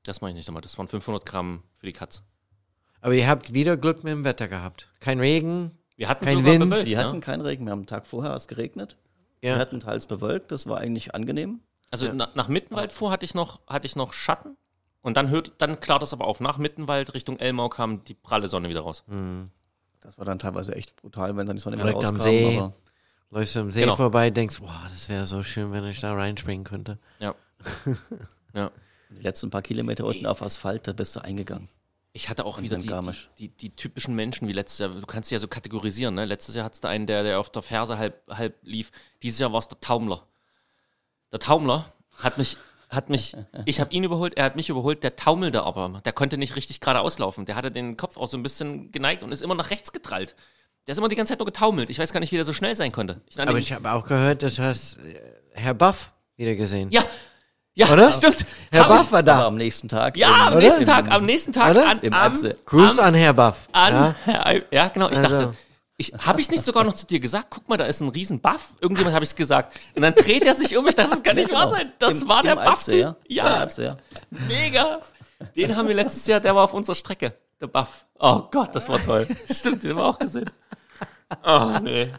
Das mache ich nicht nochmal. Das waren 500 Gramm für die Katze. Aber ihr habt wieder Glück mit dem Wetter gehabt. Kein Regen. Wir hatten Kein sogar Wind. bewölkt, Wir ne? hatten keinen Regen, wir haben einen Tag vorher es geregnet. Ja. Wir hatten teils bewölkt, das war eigentlich angenehm. Also na, nach Mittenwald vor hatte ich noch, hatte ich noch Schatten. Und dann, hört, dann klart es aber auf. Nach Mittenwald Richtung Elmau kam die pralle Sonne wieder raus. Das war dann teilweise echt brutal, wenn dann die Sonne wieder Direkt am rauskam. See. Aber Läufst du am See Genau. vorbei, denkst, boah, das wäre so schön, wenn ich da reinspringen könnte. Ja. ja. die letzten paar Kilometer unten auf Asphalt, da bist du eingegangen. Ich hatte auch wieder die, die, die, die typischen Menschen wie letztes Jahr. Du kannst sie ja so kategorisieren. Ne? Letztes Jahr hattest du einen, der, der auf der Ferse halb, halb lief. Dieses Jahr war es der Taumler. Der Taumler hat mich, hat mich, ich habe ihn überholt, er hat mich überholt. Der taumelte aber. Der konnte nicht richtig geradeaus laufen. Der hatte den Kopf auch so ein bisschen geneigt und ist immer nach rechts getrallt. Der ist immer die ganze Zeit nur getaumelt. Ich weiß gar nicht, wie der so schnell sein konnte. Ich Aber ich habe auch gehört, dass du hast äh, Herr Buff wieder gesehen. ja, ja, Oder? stimmt. Herr Buff war da. am nächsten Tag. Ja, am nächsten Tag, am nächsten Tag Oder? an, Im am. Gruß am, an Herr Buff. an, ja? Herr ja, genau. Ich Also- dachte, ich, habe ich nicht sogar noch zu dir gesagt, guck mal, da ist ein riesen Buff. Irgendjemand habe ich es gesagt. Und dann dreht er sich um. Ich dachte, das kann nicht wahr sein. Das Im- war der im Eibsee, Buff. ja. Ja. mega. Den haben wir letztes Jahr, der war auf unserer Strecke. Der Buff. Oh Gott, das war toll. Stimmt, den haben wir auch gesehen. Oh, nee.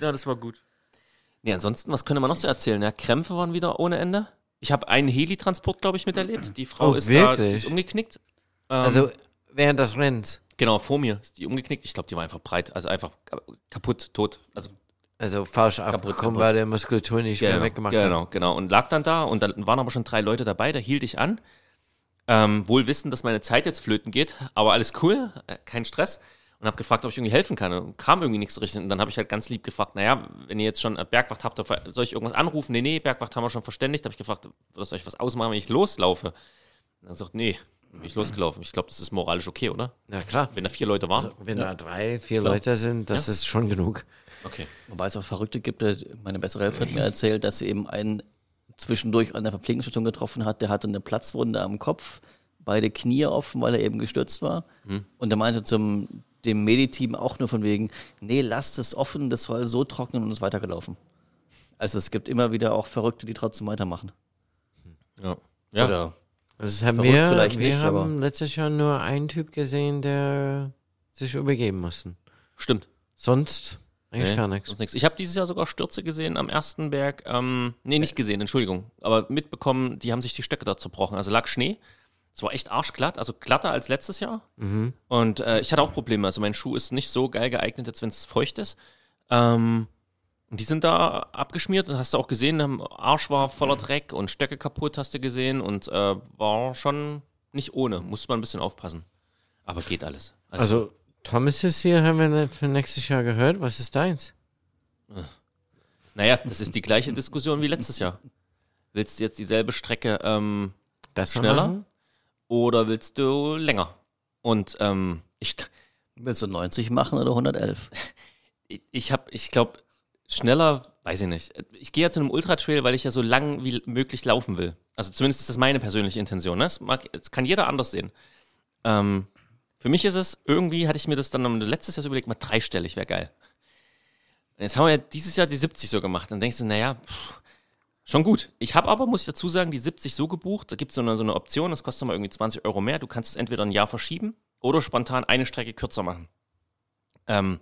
Ja, das war gut. Nee, ansonsten, was könnte man noch so erzählen? Ja, Krämpfe waren wieder ohne Ende. Ich habe einen Heli-Transport, glaube ich, miterlebt. Die Frau Oh, ist da, die wirklich? ist umgeknickt. Ähm, Also während des Rennens. Genau, vor mir ist die umgeknickt. Ich glaube, die war einfach breit, also einfach kaputt, tot. Also Also falsch abgekommen, weil der Muskulatur nicht mehr genau, weggemacht genau, hat. genau. Und lag dann da und dann waren aber schon drei Leute dabei, da hielt ich an. Ähm, wohl wissend, dass meine Zeit jetzt flöten geht, aber alles cool, äh, kein Stress. Und habe gefragt, ob ich irgendwie helfen kann. Und kam irgendwie nichts richtig. Und dann habe ich halt ganz lieb gefragt, naja, wenn ihr jetzt schon äh, Bergwacht habt, soll ich irgendwas anrufen? Nee, nee, Bergwacht haben wir schon verständigt. habe ich gefragt, es euch was ausmachen, wenn ich loslaufe? Und dann sagt, nee, bin ich losgelaufen. Ich glaube, das ist moralisch okay, oder? Na klar. Wenn da vier Leute waren. Wenn da drei, vier Leute sind, das ist schon genug. Okay. Wobei es auch Verrückte gibt, meine bessere Hälfte hat mir erzählt, dass sie eben einen zwischendurch an der Verpflegungsstation getroffen hat, der hatte eine Platzwunde am Kopf, beide Knie offen, weil er eben gestürzt war. Und er meinte zum dem Mediteam auch nur von wegen, nee, lasst es offen, das soll so trocknen und ist weitergelaufen. Also es gibt immer wieder auch Verrückte, die trotzdem weitermachen. Ja. ja. Oder Das haben wir, vielleicht wir nicht, haben aber- letztes Jahr nur einen Typ gesehen, der sich übergeben musste. Stimmt. Sonst eigentlich Nee, gar nichts. sonst nichts. Ich habe dieses Jahr sogar Stürze gesehen am ersten Berg. Ähm, nee, nicht gesehen, Entschuldigung. Aber mitbekommen, die haben sich die Stöcke da zerbrochen. Also lag Schnee. Es war echt arschglatt, also glatter als letztes Jahr. Und äh, ich hatte auch Probleme. Also mein Schuh ist nicht so geil geeignet, jetzt wenn es feucht ist. Ähm, und die sind da abgeschmiert und hast du auch gesehen, Arsch war voller Dreck und Stöcke kaputt, hast du gesehen. Und äh, war schon nicht ohne. Musste man ein bisschen aufpassen. Aber geht alles. Also Thomas ist hier, haben wir ne- für nächstes Jahr gehört. Was ist deins? Naja, das ist die gleiche Diskussion wie letztes Jahr. Willst du jetzt dieselbe Strecke ähm, Schneller? machen? Oder willst du länger? Und ähm, ich, willst du 90 machen oder 111? ich, ich habe, ich glaube, schneller, weiß ich nicht. Ich gehe ja zu einem Ultratrail, weil ich ja so lang wie möglich laufen will. Also zumindest ist das meine persönliche Intention. Ne? Das, mag, das kann jeder anders sehen. Ähm, für mich ist es, irgendwie hatte ich mir das dann letztes Jahr so überlegt, mal dreistellig wäre geil. Und jetzt haben wir ja dieses Jahr die 70 so gemacht. Dann denkst du, naja, pff, schon gut. Ich habe aber, muss ich dazu sagen, die 70 so gebucht. Da gibt es so eine, so eine Option, das kostet mal irgendwie 20 Euro mehr. Du kannst es entweder ein Jahr verschieben oder spontan eine Strecke kürzer machen. Ähm,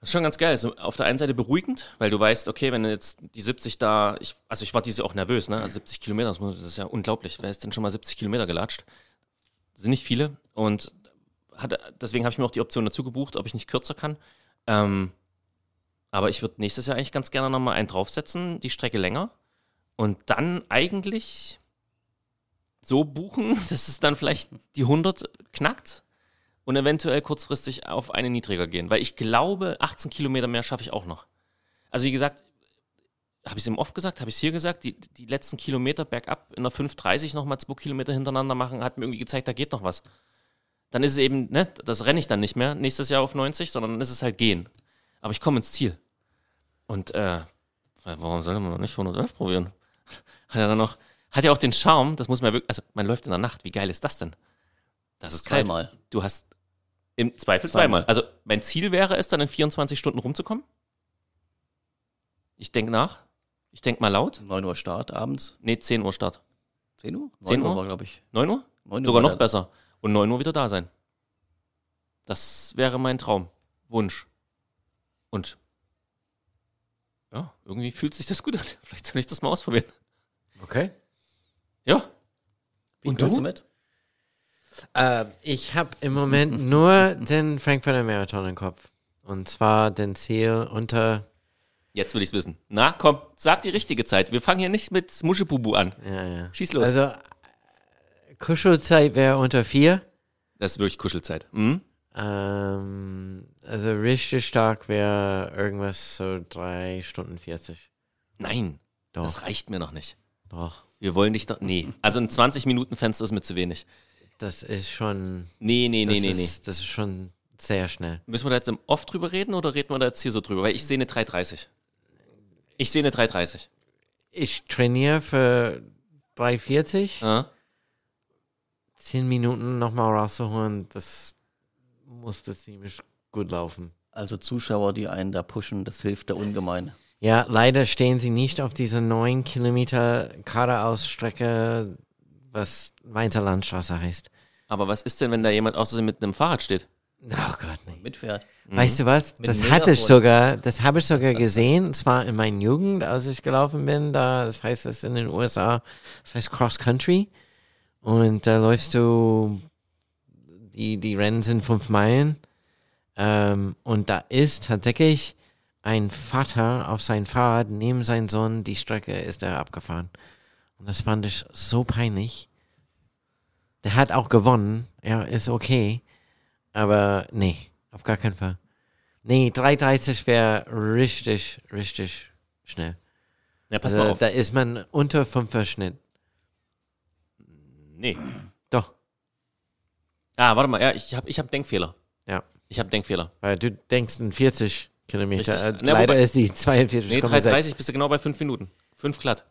das ist schon ganz geil. So auf der einen Seite beruhigend, weil du weißt, okay, wenn jetzt die 70 da, ich, also ich war diese auch nervös, ne? Also 70 Kilometer, das, ist ja unglaublich. Wer ist denn schon mal 70 Kilometer gelatscht? Das sind nicht viele. Und hatte, deswegen habe ich mir auch die Option dazu gebucht, ob ich nicht kürzer kann. Ähm, aber ich würde nächstes Jahr eigentlich ganz gerne nochmal einen draufsetzen, die Strecke länger. Und dann eigentlich so buchen, dass es dann vielleicht die 100 knackt und eventuell kurzfristig auf eine niedriger gehen. Weil ich glaube, 18 Kilometer mehr schaffe ich auch noch. Also wie gesagt, habe ich es im Off gesagt, habe ich es hier gesagt, die, die letzten Kilometer bergab in der 5.30 nochmal zwei Kilometer hintereinander machen, hat mir irgendwie gezeigt, da geht noch was. Dann ist es eben, ne, das renne ich dann nicht mehr nächstes Jahr auf 90, sondern dann ist es halt gehen. Aber ich komme ins Ziel. Und äh, warum soll man noch nicht 111 probieren? Hat ja dann noch, hat ja auch den Charme, das muss man ja wirklich, also man läuft in der Nacht, wie geil ist das denn? Das ist kalt. Zweimal. Du hast im Zweifel Zweimal. zweimal. Also mein Ziel wäre es, dann in 24 Stunden rumzukommen. Ich denke nach. Ich denke mal laut. 9 Uhr Start abends. Nee, 10 Uhr Start. 10 Uhr? 10 9 Uhr? war, glaube ich. 9 Uhr? 9 Uhr Sogar noch besser. Und 9 Uhr wieder da sein. Das wäre mein Traum. Wunsch. Und ja, irgendwie fühlt sich das gut an. Vielleicht soll ich das mal ausprobieren. Okay. Ja. Wie Und fährst du? mit? Äh, ich habe im Moment nur den Frankfurter Marathon im Kopf. Und zwar den Ziel unter. Jetzt will ich's wissen. Na, komm, sag die richtige Zeit. Wir fangen hier nicht mit Muschebubu an. Ja, ja. Schieß los. Also, äh, Kuschelzeit wäre unter vier. das ist wirklich Kuschelzeit. Mhm. Ähm, also richtig stark wäre irgendwas so drei Stunden 40. Nein, Doch, das reicht mir noch nicht. doch. Wir wollen dich doch. Nee. Also ein 20-Minuten-Fenster ist mir zu wenig. Das ist schon. Nee, nee, nee, nee, nee. ist, Das ist schon sehr schnell. Müssen wir da jetzt im Off drüber reden oder reden wir da jetzt hier so drüber? Weil ich sehe eine 330. Ich sehe eine 330. Ich trainiere für 340. Ja? Zehn Minuten nochmal rauszuholen, das musste ziemlich gut laufen. Also Zuschauer, die einen da pushen, das hilft da ungemein. Ja, leider stehen sie nicht auf dieser 9 Kilometer Geradeausstrecke, was Mainzer Landstraße heißt. Aber was ist denn, wenn da jemand außerdem mit einem Fahrrad steht? Oh Gott, nee. Mitfährt. Weißt du was? Mit Das hatte ich sogar, das habe ich sogar gesehen, und zwar in meiner Jugend, als ich gelaufen bin, da, das heißt das in den USA, das heißt Cross Country. Und da läufst du, die, die Rennen sind fünf Meilen. Ähm, und da ist tatsächlich ein Vater auf sein Fahrrad neben seinem Sohn, die Strecke ist er abgefahren. Und das fand ich so peinlich. Der hat auch gewonnen, ja, ist okay. Aber nee, auf gar keinen Fall. Nee, 3,30 wäre richtig, richtig schnell. Ja, pass Also, mal auf. Da ist man unter 5er Schnitt. Nee. Doch, Ah, warte mal. Ja, ich habe ich hab Denkfehler. ja. Ich habe Denkfehler. Weil du denkst in 40 Kilometer. Äh, Na, Leider wobei- ist die 42,6. Nee, 330 bist du genau bei 5 Minuten. 5 glatt.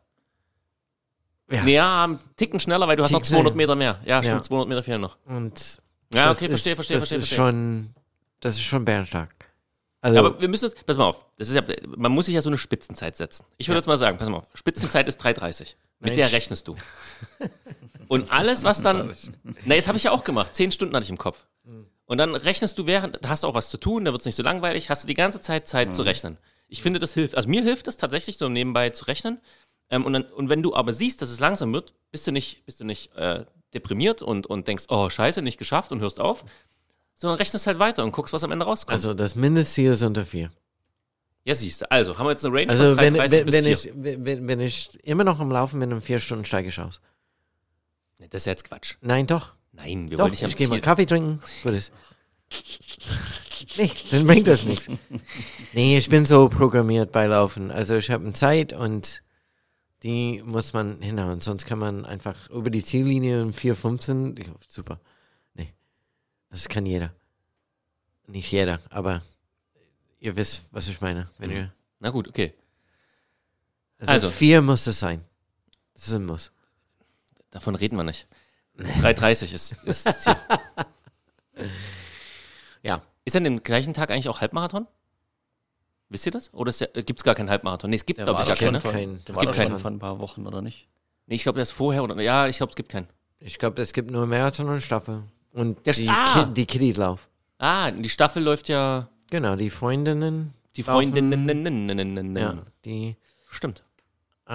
Ja. Nee, ja, einen Ticken schneller, weil du hast noch Ticken 200 schneller. Meter mehr. Ja, stimmt, Ja. 200 Meter fehlen noch. Und Ja, okay, ist, verstehe, verstehe, das verstehe. ist verstehe. schon, das ist schon bärenstark. Also, Ja, aber wir müssen uns, pass mal auf, das ist ja, man muss sich ja so eine Spitzenzeit setzen. Ich würde jetzt mal sagen, pass mal auf, Spitzenzeit ist 3,30. Mit Mensch. der rechnest du. Und alles, was dann, na, das habe ich ja auch gemacht, 10 Stunden hatte ich im Kopf. Und dann rechnest du während, da hast du auch was zu tun, da wird es nicht so langweilig, hast du die ganze Zeit Zeit zu rechnen. Ich finde, das hilft. Also mir hilft es tatsächlich, so nebenbei zu rechnen. Ähm, und, dann, und wenn du aber siehst, dass es langsam wird, bist du nicht, bist du nicht äh, deprimiert und, und denkst, oh, scheiße, nicht geschafft und hörst auf, sondern rechnest halt weiter und guckst, was am Ende rauskommt. also das Mindestziel ist unter 4. Ja, siehst du. Also, haben wir jetzt eine Range Also von wenn, 3,30 wenn, wenn, 4. ich, wenn, wenn ich immer noch am Laufen bin, um vier Stunden steige ich aus. Das ist jetzt Quatsch. Nein, doch. Nein, wir Doch, wollen dich am ich gehe mal Ziel. Kaffee trinken. Gut ist. Nee, dann bringt das nichts. Nee, ich bin so programmiert bei Laufen. Also ich habe eine Zeit und die muss man hinhauen. Sonst kann man einfach über die Ziellinie um 4,15. Ja, Super. Nee. Das kann jeder. Nicht jeder, aber ihr wisst, was ich meine. Wenn ihr, Na gut, okay. also, Also. vier muss es sein. Das ist ein Muss. Davon reden wir nicht. 3,30 ist, ist das Ziel. Ja. Ist an dem gleichen Tag eigentlich auch Halbmarathon? Wisst ihr das? Oder gibt es gar keinen Halbmarathon? Nee, es gibt, glaube ich, gar keinen. von, Ne? Es gibt keinen. vor ein paar Wochen, oder nicht? Nee, ich glaube, ist vorher. Oder, ja, ich glaube, es gibt keinen. Ich glaube, es gibt nur Marathon und Staffel. Und Der- die, ah! Ki die Kiddies-Lauf. Ah, die Staffel läuft ja. Genau, die Freundinnen. Die Laufen- Freundinnen. Ja, die. Stimmt. Äh,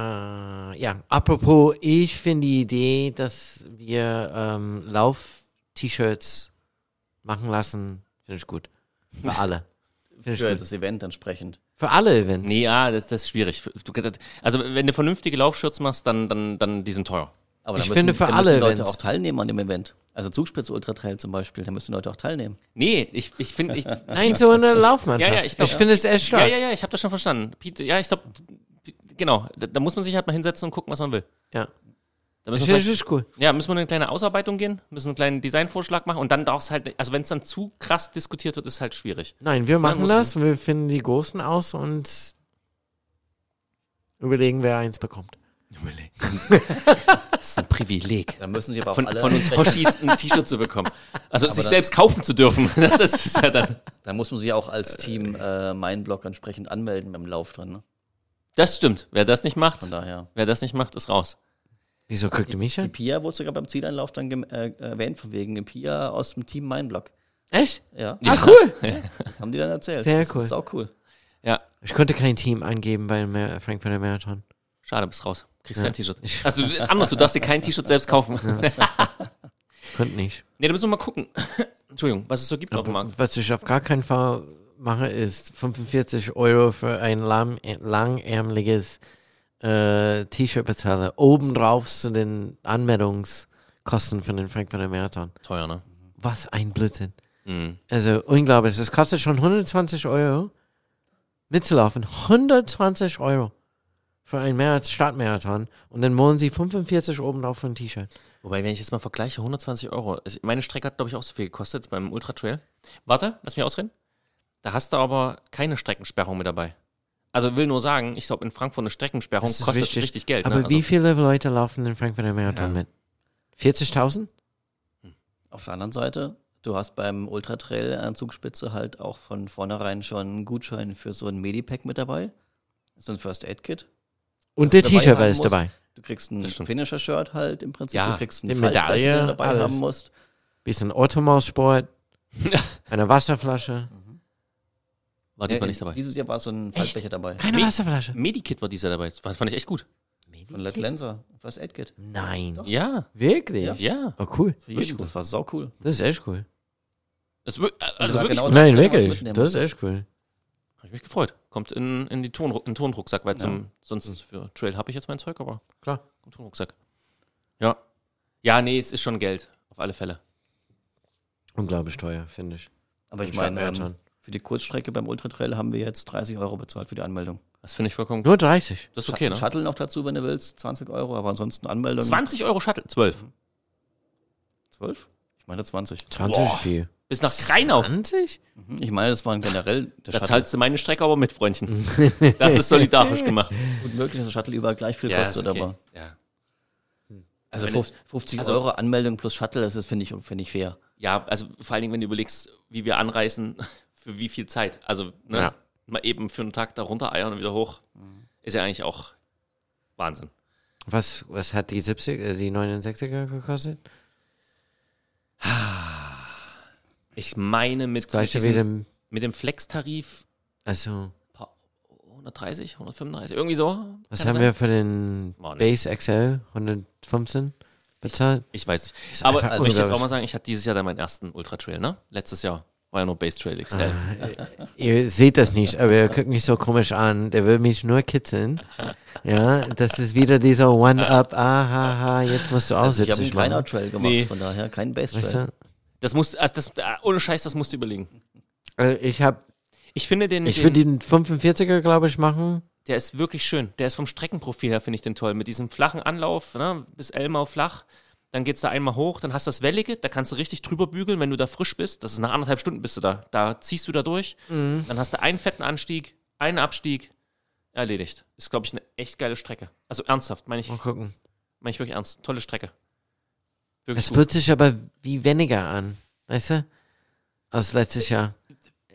ja, apropos, ich finde die Idee, dass wir ähm, Lauf-T-Shirts machen lassen, finde ich gut. Für alle. Finde ich Für gut. das Event entsprechend. Für alle Events. Nee, ja, das, das ist schwierig. Du, also, wenn du vernünftige Laufshirts machst, dann, dann, dann die sind teuer. Aber Ich da finde, müssen, für da alle müssen Leute Events. auch teilnehmen an dem Event. Also Zugspitze Ultra Trail zum Beispiel, da müssen Leute auch teilnehmen. Nee, ich, ich finde. Ich, Nein, so eine Laufmannschaft. Ja, ja, ich glaub- finde es echt stark. ja, ja, ja, ich habe das schon verstanden. Pete, ja, ich glaube, genau. Da, da muss man sich halt mal hinsetzen und gucken, was man will. Ja. Da Ich müssen vielleicht, es cool. ja, müssen wir eine kleine Ausarbeitung gehen, müssen einen kleinen Designvorschlag machen und dann darf es halt, also wenn es dann zu krass diskutiert wird, ist es halt schwierig. Nein, wir machen das, wir finden die Großen aus und überlegen, wer eins bekommt. Das ist ein Privileg. Da müssen sich aber auch Von, alle von uns Hoshis ein T-Shirt zu bekommen. Also sich dann- selbst kaufen zu dürfen. Das ist, ist ja dann. Da muss man sich auch als Team äh, Mindblock entsprechend anmelden beim Lauf drin. Ne? Das stimmt. Wer das nicht macht, Von daher. wer das nicht macht, ist raus. Wieso guckt ihr mich Die an? Pia wurde sogar beim Zieleinlauf dann äh, erwähnt, von wegen eine Pia aus dem Team Mainblock. Echt? Ja, Ah, cool. das haben die dann erzählt. Sehr das cool. ist auch cool. Ja, Ich konnte kein Team angeben beim Mar- Frankfurter Marathon. schade, bist raus. Kriegst Ja. kein T-Shirt. Also du, anders, du darfst dir kein T-Shirt selbst kaufen. Konnte nicht. nee, da müssen wir mal gucken. Entschuldigung, was es so gibt auf dem Markt. Was ich auf gar keinen Fall mache, ist 45 Euro für ein lang, langärmeliges äh, T-Shirt bezahle. Obendrauf zu den Anmeldungskosten für den Frankfurter Marathon. Teuer, ne? Was ein Blödsinn. Mhm. Also unglaublich. Das kostet schon 120 Euro mitzulaufen. 120 Euro für einen Marath Startmarathon. Und dann wollen sie 45 obendrauf für ein T-Shirt. Wobei, wenn ich jetzt mal vergleiche, 120 Euro. Also meine Strecke hat, glaube ich, auch so viel gekostet beim Ultra Trail. Warte, lass mich ausreden. Da hast du aber keine Streckensperrung mit dabei. Also will nur sagen, ich glaube, in Frankfurt eine Streckensperrung kostet wichtig. richtig Geld. Aber ne? wie also, viele Leute laufen den Frankfurter Marathon Ja. mit? 40.000? Auf der anderen Seite, du hast beim Ultra Trail an Zugspitze halt auch von vornherein schon einen Gutschein für so ein Medipack mit dabei. So ein First Aid Kit. Und der T-Shirt ist musst. dabei. Du kriegst ein. Finisher-Shirt halt im Prinzip. Ja, du kriegst die ein Faltblatt, Medaille, den du dabei alles. haben musst. Bisschen Automosport. eine Wasserflasche. war diesmal Ja, nicht dabei. Dieses Jahr war so ein Faltbecher dabei. Keine Me- Wasserflasche. Medikit war dieser dabei. Das fand ich echt gut. Von Let Lenser. First Aid Kit. Nein. Ja, Wirklich? Ja. ja. Oh, cool. Für jeden. Das war sau cool. Das ist echt cool. Das, wir- also wirklich, genau gut. Nein, wirklich. Das ist echt cool. Hab ich mich gefreut. Kommt in, in, die Ton, in den Tonrucksack, weil zum, sonst für Trail habe ich jetzt mein Zeug, aber Klar. im Tonrucksack. Ja. Ja, nee, es ist schon Geld. Auf alle Fälle. Unglaublich teuer, finde ich. Aber ich Ein meine, ähm. Für die Kurzstrecke beim Ultra Trail haben wir jetzt 30 Euro bezahlt für die Anmeldung. Das finde ich vollkommen Nur 30. Das ist okay, ne? Shuttle noch dazu, wenn du willst, 20 Euro, aber ansonsten Anmeldung 20 Euro Shuttle. 12. 12? Ich meine 20. 20 ist viel. Bis nach Kreinau. 20? Ich meine, das waren generell der Da Shuttle. zahlst du meine Strecke aber mit, Freundchen. Das ist solidarisch gemacht. Gut möglich, dass der Shuttle überall gleich viel Ja, kostet, okay. aber Ja. also Wenn 50, 50 also- Euro Anmeldung plus Shuttle, das ist, finde ich, finde ich fair. ja, also vor allen Dingen, wenn du überlegst, wie wir anreisen, für wie viel Zeit. Also, ne, Ja. mal eben für einen Tag da runter eiern und wieder hoch. Ist ja eigentlich auch Wahnsinn. Was, was hat die 70, äh, die 69er gekostet? Ich meine, mit, mit, dem, mit dem Flex-Tarif also, paar- 130, 135, irgendwie so. was haben sein? wir für den Boah, nee. Base XL 115 bezahlt? Ich weiß nicht. Ist Aber soll ich jetzt auch mal sagen, ich hatte dieses Jahr dann meinen ersten Ultra Trail, ne? Letztes Jahr war ja nur Base Trail XL. Ihr seht das nicht, aber ihr guckt mich so komisch an. Der will mich nur kitzeln. Ja, das ist wieder dieser One-Up. Ahaha, jetzt musst du auch Also ich habe 70 einen Kleiner machen. Trail gemacht, Nee. von daher kein Base Trail. Weißt du? Das muss, also das, äh, ohne Scheiß, das musst du überlegen. Äh, Ich habe, Ich finde den, ich würde den 45er, glaube ich, machen. der ist wirklich schön. Der ist vom Streckenprofil her, finde ich den toll. Mit diesem flachen Anlauf, ne, bis Elmau flach. Dann geht's da einmal hoch, dann hast du das Wellige, da kannst du richtig drüber bügeln, wenn du da frisch bist. Das ist nach anderthalb Stunden bist du da. Da ziehst du da durch. Mhm. Dann hast du einen fetten Anstieg, einen Abstieg. Erledigt. Ist, glaube ich, eine echt geile Strecke. Also ernsthaft, meine ich, Mal gucken. meine ich wirklich ernst. Tolle Strecke. Wirklich Es gut. fühlt sich aber wie weniger an. Weißt du? Als letztes Jahr.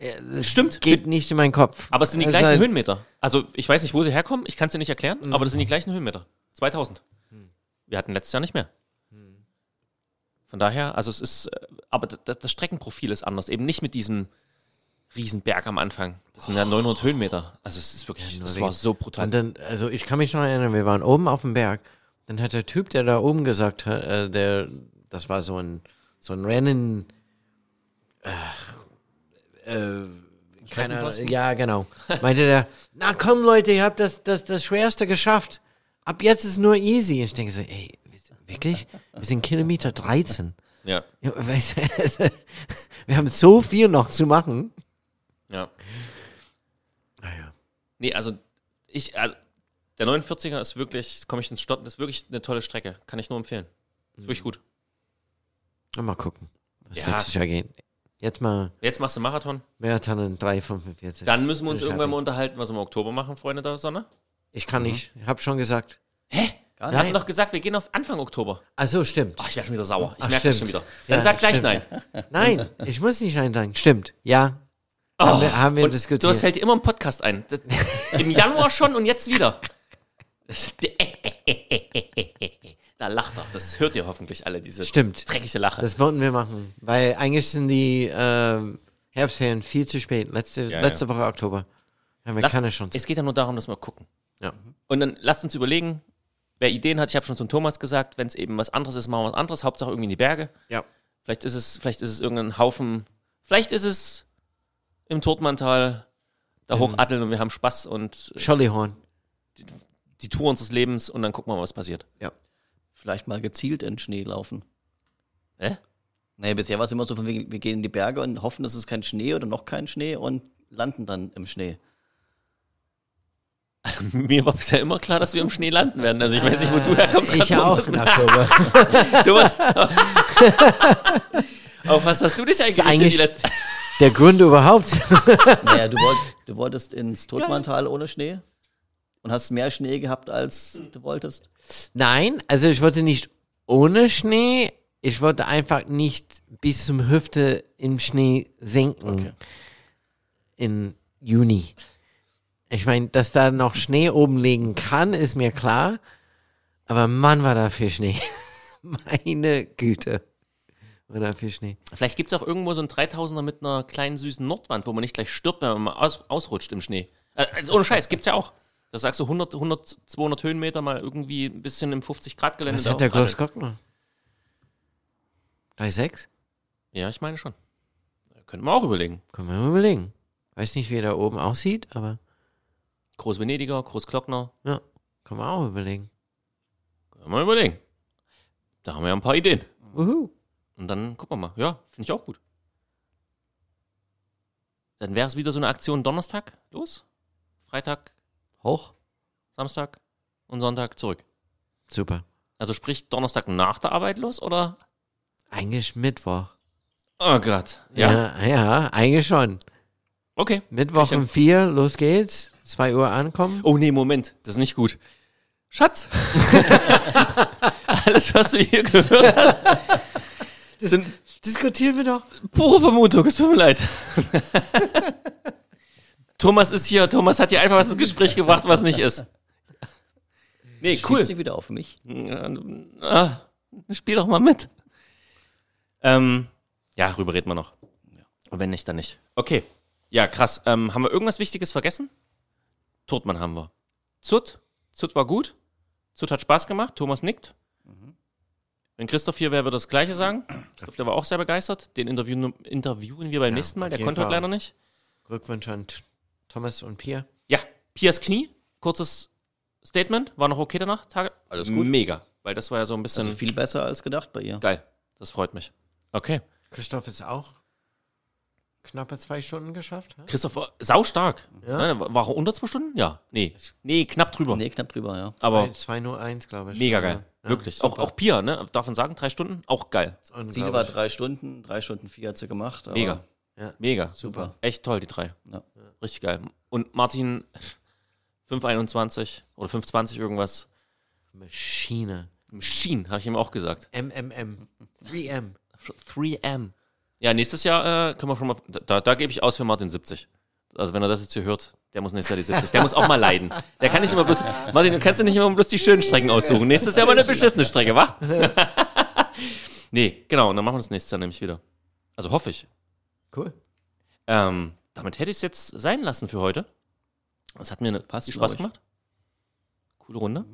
Ja, das Stimmt. Geht nicht in meinen Kopf. Aber es sind die Es gleichen halt- Höhenmeter. Also ich weiß nicht, wo sie herkommen, ich kann es dir nicht erklären, aber das sind die gleichen Höhenmeter. 2000. Wir hatten letztes Jahr nicht mehr. Von daher, also es ist, äh, aber das, das Streckenprofil ist anders. Eben nicht mit diesem Riesenberg am Anfang. Das sind ja 900 Höhenmeter. Also es ist wirklich, das war so brutal. Und dann, also ich kann mich noch erinnern, wir waren oben auf dem Berg. Dann hat der Typ, der da oben gesagt hat, äh, der, das war so ein, so ein Rennen, äh, äh, keine Ahnung, ja, genau. Meinte der, na komm Leute, ihr habt das, das, das Schwerste geschafft. Ab jetzt ist nur easy. Ich denke so, ey, wirklich? Wir sind Kilometer 13. Ja, Ja, weißt du, wir haben so viel noch zu machen. ja. Naja. Nee, also ich, also, der 49er ist wirklich, komme ich ins Stotten, das ist wirklich eine tolle Strecke. Kann ich nur empfehlen. Ist wirklich gut. Mal gucken, was Ja. Jahr geht. Jetzt mal Jetzt machst du Marathon. Marathon in 3,45. Dann müssen wir uns irgendwann mal unterhalten, was wir im Oktober machen, Freunde der Sonne. Ich kann nicht. Ich habe schon gesagt. Hä? Gar Wir haben doch gesagt, wir gehen auf Anfang Oktober. Ach so, stimmt. Ach, ich werde schon wieder sauer. Ich Ach, merke das schon wieder. Dann Ja, sag gleich stimmt. nein. Nein, ich muss nicht Nein sagen. Stimmt. Ja. haben wir, haben wir diskutiert. sowas fällt dir immer im Podcast ein. Das, Im Januar schon und jetzt wieder. Das, da lacht er. Das hört ihr hoffentlich alle, diese Stimmt. dreckige Lache. Das wollten wir machen, weil eigentlich sind die ähm, Herbstferien viel zu spät. Letzte, Ja, letzte Woche Oktober haben wir Lass- keine Chance. Es geht ja nur darum, dass wir gucken. Ja. Und dann lasst uns überlegen, wer Ideen hat. Ich habe schon zum Thomas gesagt, wenn es eben was anderes ist, machen wir was anderes. Hauptsache irgendwie in die Berge. Ja. Vielleicht ist es, vielleicht ist es irgendein Haufen. Vielleicht ist es im Todmantal da hochatteln und wir haben Spaß und Schollyhorn. die Tour unseres Lebens und dann gucken wir mal, was passiert. Ja. Vielleicht mal gezielt in Schnee laufen. Hä? Naja, bisher war es immer so von wegen, wir gehen in die Berge und hoffen, es ist kein Schnee oder noch kein Schnee und landen dann im Schnee. Mir war bisher immer klar, dass wir im Schnee landen werden. Also ich weiß nicht, wo du herkommst. Ich grad, auch Thomas. Thomas. Auf was hast du dich eigentlich, eigentlich- die letzte Der Grund überhaupt. Naja, du, wollt, du wolltest ins Todmantal ohne Schnee und hast mehr Schnee gehabt, als du wolltest. Nein, also ich wollte nicht ohne Schnee. Ich wollte einfach nicht bis zum Hüfte im Schnee sinken. In Juni. Ich meine, dass da noch Schnee oben liegen kann, ist mir klar. Aber Mann, war da viel Schnee. Meine Güte. War da viel Schnee. Vielleicht gibt es auch irgendwo so einen 3000er mit einer kleinen süßen Nordwand, wo man nicht gleich stirbt, wenn man mal aus, ausrutscht im Schnee. Äh, also ohne Scheiß, gibt's ja auch. Da sagst du 100, 100, 200 Höhenmeter mal irgendwie ein bisschen im 50-Grad-Gelände. Was hat der. Groß Glockner? 3,6? Ja, ich meine schon. Könnte man auch überlegen. Können wir mal überlegen. Weiß nicht, wie er da oben aussieht, aber Groß-Venediger, Groß-Glockner. ja, können wir auch überlegen. Können wir überlegen. Da haben wir ja ein paar Ideen. Uhu. Und dann gucken wir mal. Ja, finde ich auch gut. Dann wäre es wieder so eine Aktion Donnerstag los. Freitag, Hoch. Samstag und Sonntag zurück. Super. Also sprich Donnerstag nach der Arbeit los oder? Eigentlich Mittwoch. Oh Gott. Ja. Ja, ja, eigentlich schon. Okay. Mittwoch um vier, los geht's. 2 Uhr ankommen. Oh nee, Moment. Das ist nicht gut. Schatz. Alles, was du hier gehört hast, sind Diskutieren wir doch. pure Vermutung. Es tut mir leid. Thomas ist hier. Thomas hat hier einfach was ins Gespräch gebracht, was nicht ist. Nee, cool. Schiebt sich wieder auf mich. Ja, ah, spiel doch mal mit. Ähm, ja, rüber reden wir noch. Und wenn nicht, dann nicht. Okay. Ja, krass. Ähm, haben wir irgendwas Wichtiges vergessen? Todmann haben wir. Zut. Zut war gut. Zut hat Spaß gemacht. Thomas nickt. Wenn Christoph hier wäre, würde er das Gleiche sagen. Ich glaube, der war auch sehr begeistert. Den interviewen, interviewen wir beim nächsten Mal. Der konnte heute leider nicht. Glückwunsch an Thomas und Pia. Ja, Pias Knie. Kurzes Statement. War noch okay danach? Tage? Alles gut. Mega. Weil das war ja so ein bisschen Also viel besser als gedacht bei ihr. geil. Das freut mich. Okay. Christoph ist auch knappe zwei Stunden geschafft. hä? Christoph war saustark. Ja. Ne, war er unter zwei Stunden? Ja. Nee. Nee, knapp drüber. Nee, knapp drüber, ja. Aber 201, glaube ich. mega geil. Ja, Wirklich. Auch, super. auch Pia, ne? Darf man sagen, drei Stunden? Auch geil. Ziel war drei Stunden, drei Stunden vier hat sie gemacht. aber Mega. Ja. Mega. Super. Echt toll, die drei. Ja. Richtig geil. Und Martin 521 oder 520 irgendwas. Maschine. Machine, habe ich ihm auch gesagt. MMM. 3M. 3M. Ja, nächstes Jahr äh, können wir schon mal. Da, da gebe ich aus für Martin 70. Also, wenn er das jetzt hier hört, der muss nächstes Jahr die 70. Der muss auch mal leiden. Der kann nicht immer bloß. Martin, du kannst ja nicht immer bloß die schönen Strecken aussuchen. Nächstes Jahr mal eine beschissene Strecke, wa? nee, genau. Und dann machen wir das nächstes Jahr nämlich wieder. Also hoffe ich. Cool. Ähm, damit hätte ich es jetzt sein lassen für heute. Es hat mir eine, Passt, Spaß ich. gemacht. Coole Runde.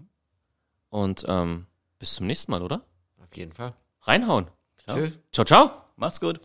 Und ähm, bis zum nächsten Mal, oder? Auf jeden Fall. Reinhauen. Ja. Tschüss. Ciao, ciao. Macht's gut.